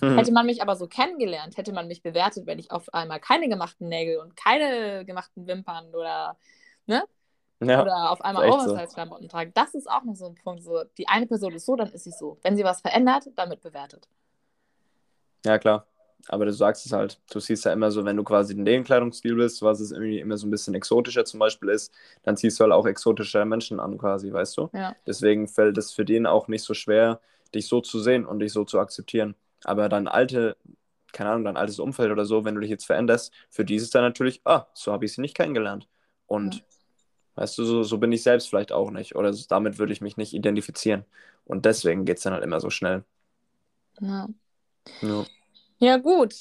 Hm. Hätte man mich aber so kennengelernt, hätte man mich bewertet, wenn ich auf einmal keine gemachten Nägel und keine gemachten Wimpern oder, ne? Ja, oder auf einmal Oversize-Klamotten so. trage. Das ist auch noch so ein Punkt. So, die eine Person ist so, dann ist sie so. Wenn sie was verändert, dann wird bewertet. Ja, klar. aber du sagst es halt, du siehst ja immer so, wenn du quasi in dem Kleidungsstil bist, was es irgendwie immer so ein bisschen exotischer zum Beispiel ist, dann ziehst du halt auch exotische Menschen an quasi, weißt du? Ja. Deswegen fällt es für den auch nicht so schwer, dich so zu sehen und dich so zu akzeptieren. Aber dein alte, keine Ahnung, dein altes Umfeld oder so, wenn du dich jetzt veränderst, für die ist es dann natürlich, ah, so habe ich sie nicht kennengelernt. Und Ja. weißt du, so, so bin ich selbst vielleicht auch nicht. Oder so, damit würde ich mich nicht identifizieren. Und deswegen geht es dann halt immer so schnell. Ja. Ja. Ja, gut.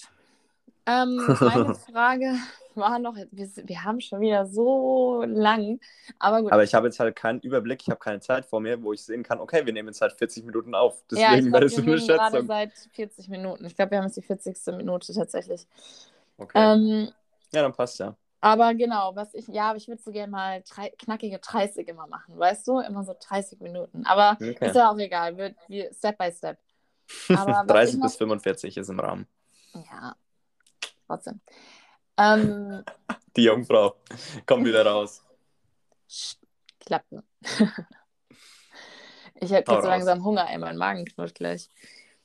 Ähm, meine Frage war noch, wir, wir haben schon wieder so lang, aber gut. Aber ich habe jetzt halt keinen Überblick, ich habe keine Zeit vor mir, wo ich sehen kann, okay, wir nehmen jetzt halt 40 Minuten auf. ja, ich Deswegen glaube, wäre wir das so eine nehmen gerade Schätzung. seit 40 Minuten. Ich glaube, wir haben jetzt die 40. Minute tatsächlich. Okay. Ähm, ja, dann passt ja. aber genau, was ich, ja, aber ich würde so gerne mal drei, knackige 30 immer machen, weißt du? Immer so 30 Minuten. Aber Okay. ist ja auch egal, wir, wir Step by Step. Aber was 30 ich noch- bis 45 ist im Rahmen. Ja, trotzdem. Ähm, Die Jungfrau kommt wieder raus. Sch- Klappe. ich habe jetzt so langsam Hunger, ey, mein Magen knurrt gleich.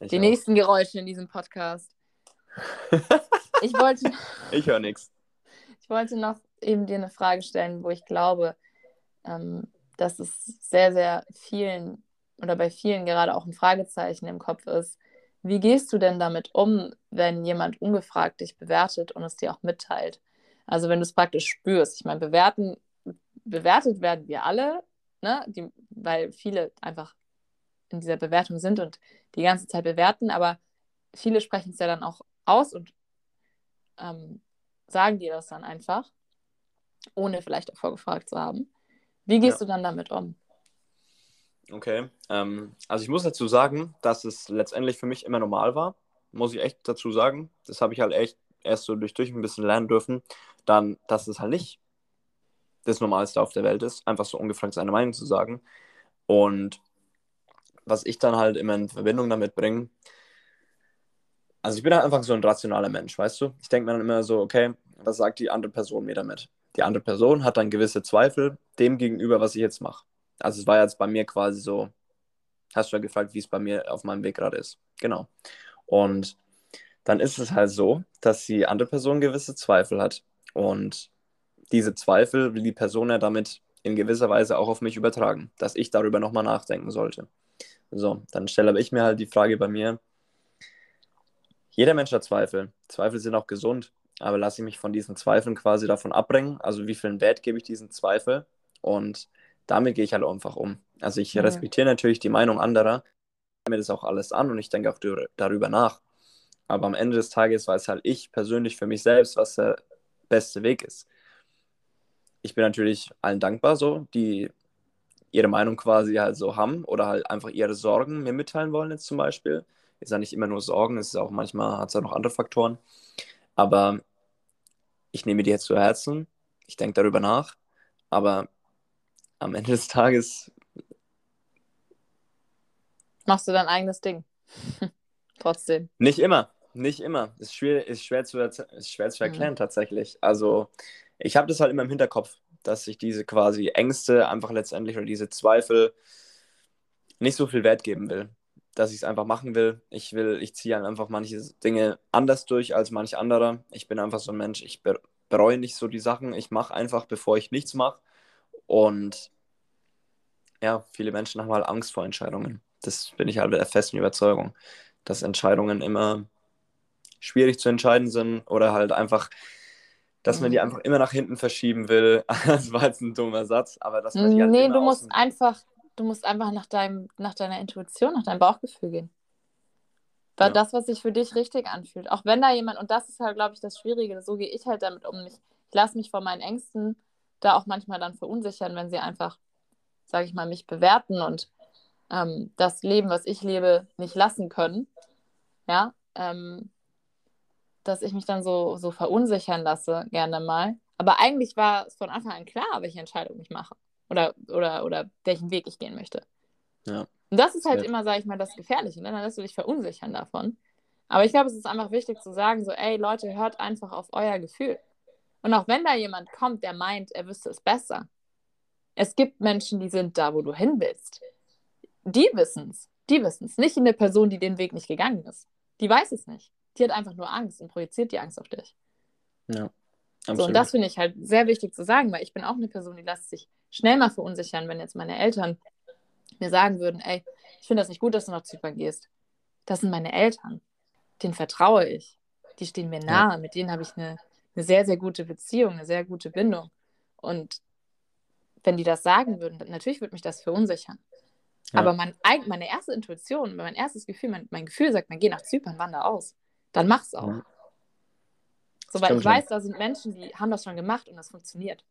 Ich, Die auch. nächsten Geräusche in diesem Podcast. Ich wollte, ich höre nichts. ich wollte noch eben dir eine Frage stellen, wo ich glaube, ähm, dass es sehr, sehr vielen oder bei vielen gerade auch ein Fragezeichen im Kopf ist. Wie gehst du denn damit um, wenn jemand ungefragt dich bewertet und es dir auch mitteilt? Also wenn du es praktisch spürst. Ich meine, bewerten, bewertet werden wir alle, ne? Die, weil viele einfach in dieser Bewertung sind und die ganze Zeit bewerten, aber viele sprechen es ja dann auch aus und ähm, sagen dir das dann einfach, ohne vielleicht davor gefragt zu haben. Wie gehst Ja. du dann damit um? Okay. Ähm, also ich muss dazu sagen, dass es letztendlich für mich immer normal war. Muss ich echt dazu sagen. Das habe ich halt echt erst so durch, durch ein bisschen lernen dürfen. Dann, dass es halt nicht das Normalste auf der Welt ist, einfach so ungefragt seine Meinung zu sagen. Und was ich dann halt immer in Verbindung damit bringe, also ich bin halt einfach so ein rationaler Mensch, weißt du? Ich denke mir dann immer so, okay, was sagt die andere Person mir damit? Die andere Person hat dann gewisse Zweifel dem gegenüber, was ich jetzt mache. Also es war jetzt bei mir quasi so, hast du ja gefragt, wie es bei mir auf meinem Weg gerade ist. Genau. Und dann ist es halt so, dass die andere Person gewisse Zweifel hat. Und diese Zweifel will die Person ja damit in gewisser Weise auch auf mich übertragen, dass ich darüber nochmal nachdenken sollte. So, dann stelle ich mir halt die Frage bei mir, jeder Mensch hat Zweifel. Zweifel sind auch gesund, aber lasse ich mich von diesen Zweifeln quasi davon abbringen? Also wie viel Wert gebe ich diesen Zweifel? Und damit gehe ich halt einfach um. Also ich Mhm. respektiere natürlich die Meinung anderer, mir das auch alles an und ich denke auch darüber nach. Aber am Ende des Tages weiß halt ich persönlich für mich selbst, was der beste Weg ist. Ich bin natürlich allen dankbar, so, die ihre Meinung quasi halt so haben oder halt einfach ihre Sorgen mir mitteilen wollen, jetzt zum Beispiel. Ist ja nicht immer nur Sorgen, es ist auch manchmal hat es auch noch andere Faktoren. Aber ich nehme die jetzt zu Herzen, ich denke darüber nach, aber am Ende des Tages, Machst du dein eigenes Ding? Trotzdem. nicht immer, nicht immer. Ist schwer, ist schwer, zu, ist schwer zu erklären tatsächlich. Also ich habe das halt immer im Hinterkopf, dass ich diese quasi Ängste einfach letztendlich oder diese Zweifel nicht so viel Wert geben will. Dass ich es einfach machen will. Ich will, ich ziehe halt einfach manche Dinge anders durch als manch anderer. Ich bin einfach so ein Mensch, ich be- bereue nicht so die Sachen. Ich mache einfach, bevor ich nichts mache. Und ja, viele Menschen haben halt Angst vor Entscheidungen. Das bin ich halt der festen Überzeugung, dass Entscheidungen immer schwierig zu entscheiden sind oder halt einfach, dass man die Mhm. einfach immer nach hinten verschieben will. Das war jetzt ein dummer Satz, aber dass man die halt Nee, du musst einfach, du musst einfach nach deinem, nach deiner Intuition, nach deinem Bauchgefühl gehen. Weil Ja. das, was sich für dich richtig anfühlt. Auch wenn da jemand, und das ist halt, glaube ich, das Schwierige, so gehe ich halt damit um. Ich, ich lasse mich von meinen Ängsten da auch manchmal dann verunsichern, wenn sie einfach, sage ich mal, mich bewerten und ähm, das Leben, was ich lebe, nicht lassen können. Ja, ähm, dass ich mich dann so, so verunsichern lasse, gerne mal. Aber eigentlich war es von Anfang an klar, welche Entscheidung ich mache. Oder, oder, oder welchen Weg ich gehen möchte. Ja. Und das ist halt Safe. immer, sage ich mal, das Gefährliche. Ne? Dann lässt du dich verunsichern davon. Aber ich glaube, es ist einfach wichtig zu sagen, so, ey Leute, hört einfach auf euer Gefühl. Und auch wenn da jemand kommt, der meint, er wüsste es besser. Es gibt Menschen, die sind da, wo du hin willst. Die wissen es. Die wissen es. Nicht eine Person, die den Weg nicht gegangen ist. Die weiß es nicht. Die hat einfach nur Angst und projiziert die Angst auf dich. Ja. So, und das finde ich halt sehr wichtig zu sagen, weil ich bin auch eine Person, die lässt sich schnell mal verunsichern, wenn jetzt meine Eltern mir sagen würden, ey, ich finde das nicht gut, dass du nach Zypern gehst. Das sind meine Eltern. Denen vertraue ich. Die stehen mir nahe. Ja. Mit denen habe ich eine, eine sehr, sehr gute Beziehung, eine sehr gute Bindung. Und wenn die das sagen würden, natürlich würde mich das verunsichern. Ja. Aber mein, meine erste Intuition, mein erstes Gefühl, mein, mein Gefühl sagt, man geh nach Zypern, wander aus. Dann mach's auch. Ja. So, weil ich schon. weiß, da sind Menschen, die haben das schon gemacht und das funktioniert.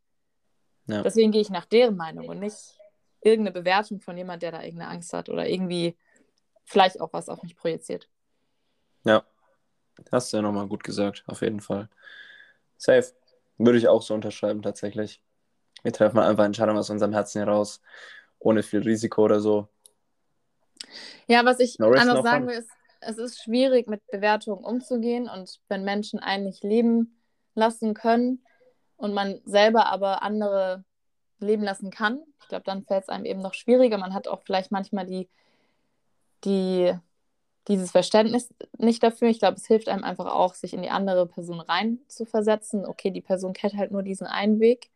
Ja. Deswegen gehe ich nach deren Meinung und nicht irgendeine Bewertung von jemand, der da irgendeine Angst hat oder irgendwie vielleicht auch was auf mich projiziert. Ja, hast du ja nochmal gut gesagt, auf jeden Fall. Safe. Würde ich auch so unterschreiben, tatsächlich. Wir treffen einfach Entscheidungen aus unserem Herzen heraus, ohne viel Risiko oder so. Ja, was ich no einfach sagen will, ist, es ist schwierig, mit Bewertungen umzugehen und wenn Menschen einen nicht leben lassen können und man selber aber andere leben lassen kann, ich glaube, dann fällt es einem eben noch schwieriger. Man hat auch vielleicht manchmal die, die, dieses Verständnis nicht dafür. Ich glaube, es hilft einem einfach auch, sich in die andere Person rein zu versetzen. Okay, die Person kennt halt nur diesen einen Weg.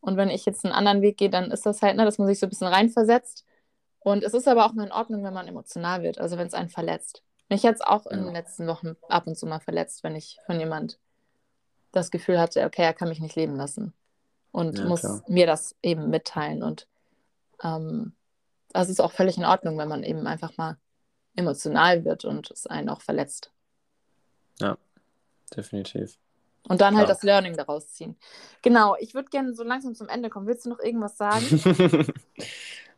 Und wenn ich jetzt einen anderen Weg gehe, dann ist das halt, ne, dass man sich so ein bisschen reinversetzt. Und es ist aber auch mal in Ordnung, wenn man emotional wird, also wenn es einen verletzt. Mich hat es auch in den letzten Wochen ab und zu mal verletzt, wenn ich von jemand das Gefühl hatte, okay, er kann mich nicht leben lassen und ja, muss klar. mir das eben mitteilen. Und ähm, das ist auch völlig in Ordnung, wenn man eben einfach mal emotional wird und es einen auch verletzt. Ja, definitiv. Und dann halt ja. das Learning daraus ziehen. Genau, ich würde gerne so langsam zum Ende kommen. Willst du noch irgendwas sagen?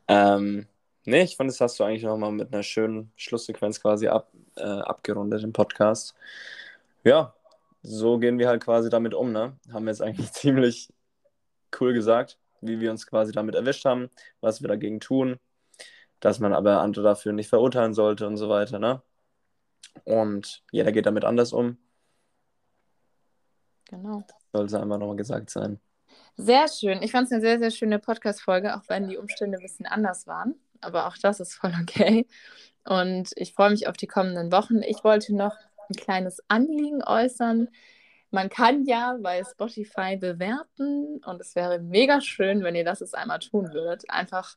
ähm, Nee, ich fand, das hast du eigentlich nochmal mit einer schönen Schlusssequenz quasi ab, äh, abgerundet im Podcast. Ja, so gehen wir halt quasi damit um, ne? Haben wir jetzt eigentlich ziemlich cool gesagt, wie wir uns quasi damit erwischt haben, was wir dagegen tun, dass man aber andere dafür nicht verurteilen sollte und so weiter, ne? Und jeder geht damit anders um. Genau. Soll es einfach nochmal gesagt sein. Sehr schön. Ich fand es eine sehr, sehr schöne Podcast-Folge, auch wenn die Umstände ein bisschen anders waren aber auch das ist voll okay. Und ich freue mich auf die kommenden Wochen. Ich wollte noch ein kleines Anliegen äußern. Man kann ja bei Spotify bewerten und es wäre mega schön, wenn ihr das jetzt einmal tun würdet. Einfach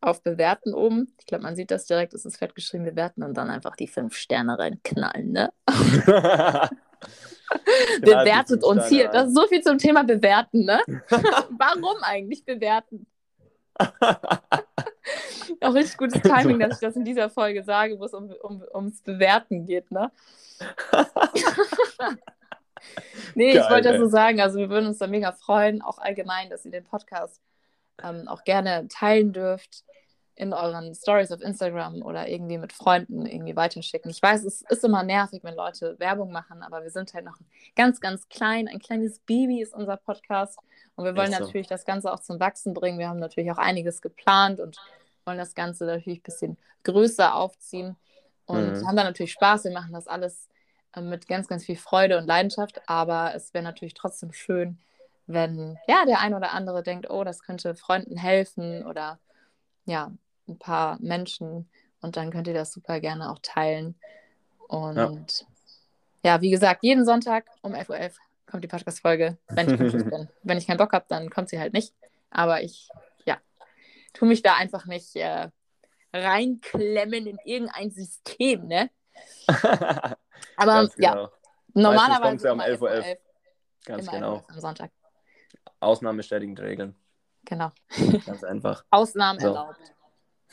auf Bewerten oben. Ich glaube, man sieht das direkt, es ist fett geschrieben, bewerten und dann einfach die fünf Sterne reinknallen, ne? Bewertet uns hier. Das ist so viel zum Thema Bewerten, ne? Warum eigentlich bewerten? Auch richtig gutes Timing, dass ich das in dieser Folge sage, wo es um, um, ums Bewerten geht, ne? nee, Geil, ich wollte das so sagen. Also, wir würden uns da mega freuen, auch allgemein, dass ihr den Podcast ähm, auch gerne teilen dürft in euren Stories auf Instagram oder irgendwie mit Freunden irgendwie weiterschicken. Ich weiß, es ist immer nervig, wenn Leute Werbung machen, aber wir sind halt noch ganz, ganz klein. Ein kleines Baby ist unser Podcast. Und wir wollen so. natürlich das Ganze auch zum Wachsen bringen. Wir haben natürlich auch einiges geplant und wollen das Ganze natürlich ein bisschen größer aufziehen. Und mhm. haben da natürlich Spaß. Wir machen das alles äh, mit ganz, ganz viel Freude und Leidenschaft. Aber es wäre natürlich trotzdem schön, wenn ja der ein oder andere denkt, oh, das könnte Freunden helfen oder ja, ein paar Menschen und dann könnt ihr das super gerne auch teilen. Und ja, ja wie gesagt, jeden Sonntag um 11.11 Uhr kommt die Podcast-Folge, wenn ich bin. Wenn ich keinen Bock habe, dann kommt sie halt nicht. Aber ich, ja, tue mich da einfach nicht äh, reinklemmen in irgendein System, ne? Aber genau. ja, normalerweise ja um 11.11 Uhr. 11. Ganz Immer genau. Am Sonntag. Ausnahmen bestätigen Regeln. Genau. Ganz einfach. Ausnahmen so. erlaubt.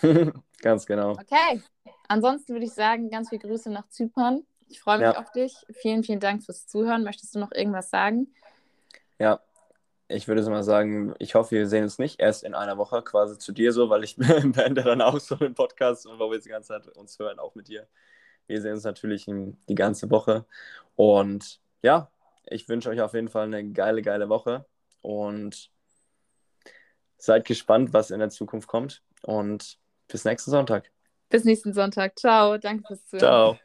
ganz genau. Okay. Ansonsten würde ich sagen, ganz viele Grüße nach Zypern. Ich freue mich ja. auf dich. Vielen, vielen Dank fürs Zuhören. Möchtest du noch irgendwas sagen? Ja, ich würde so mal sagen, ich hoffe, wir sehen uns nicht erst in einer Woche quasi zu dir so, weil ich beende dann auch so einen Podcast, wo wir jetzt die ganze Zeit uns hören, auch mit dir. Wir sehen uns natürlich die ganze Woche. Und ja, ich wünsche euch auf jeden Fall eine geile, geile Woche. Und seid gespannt, was in der Zukunft kommt. Und bis nächsten Sonntag. Bis nächsten Sonntag. Ciao. Danke fürs Zuhören. Ciao.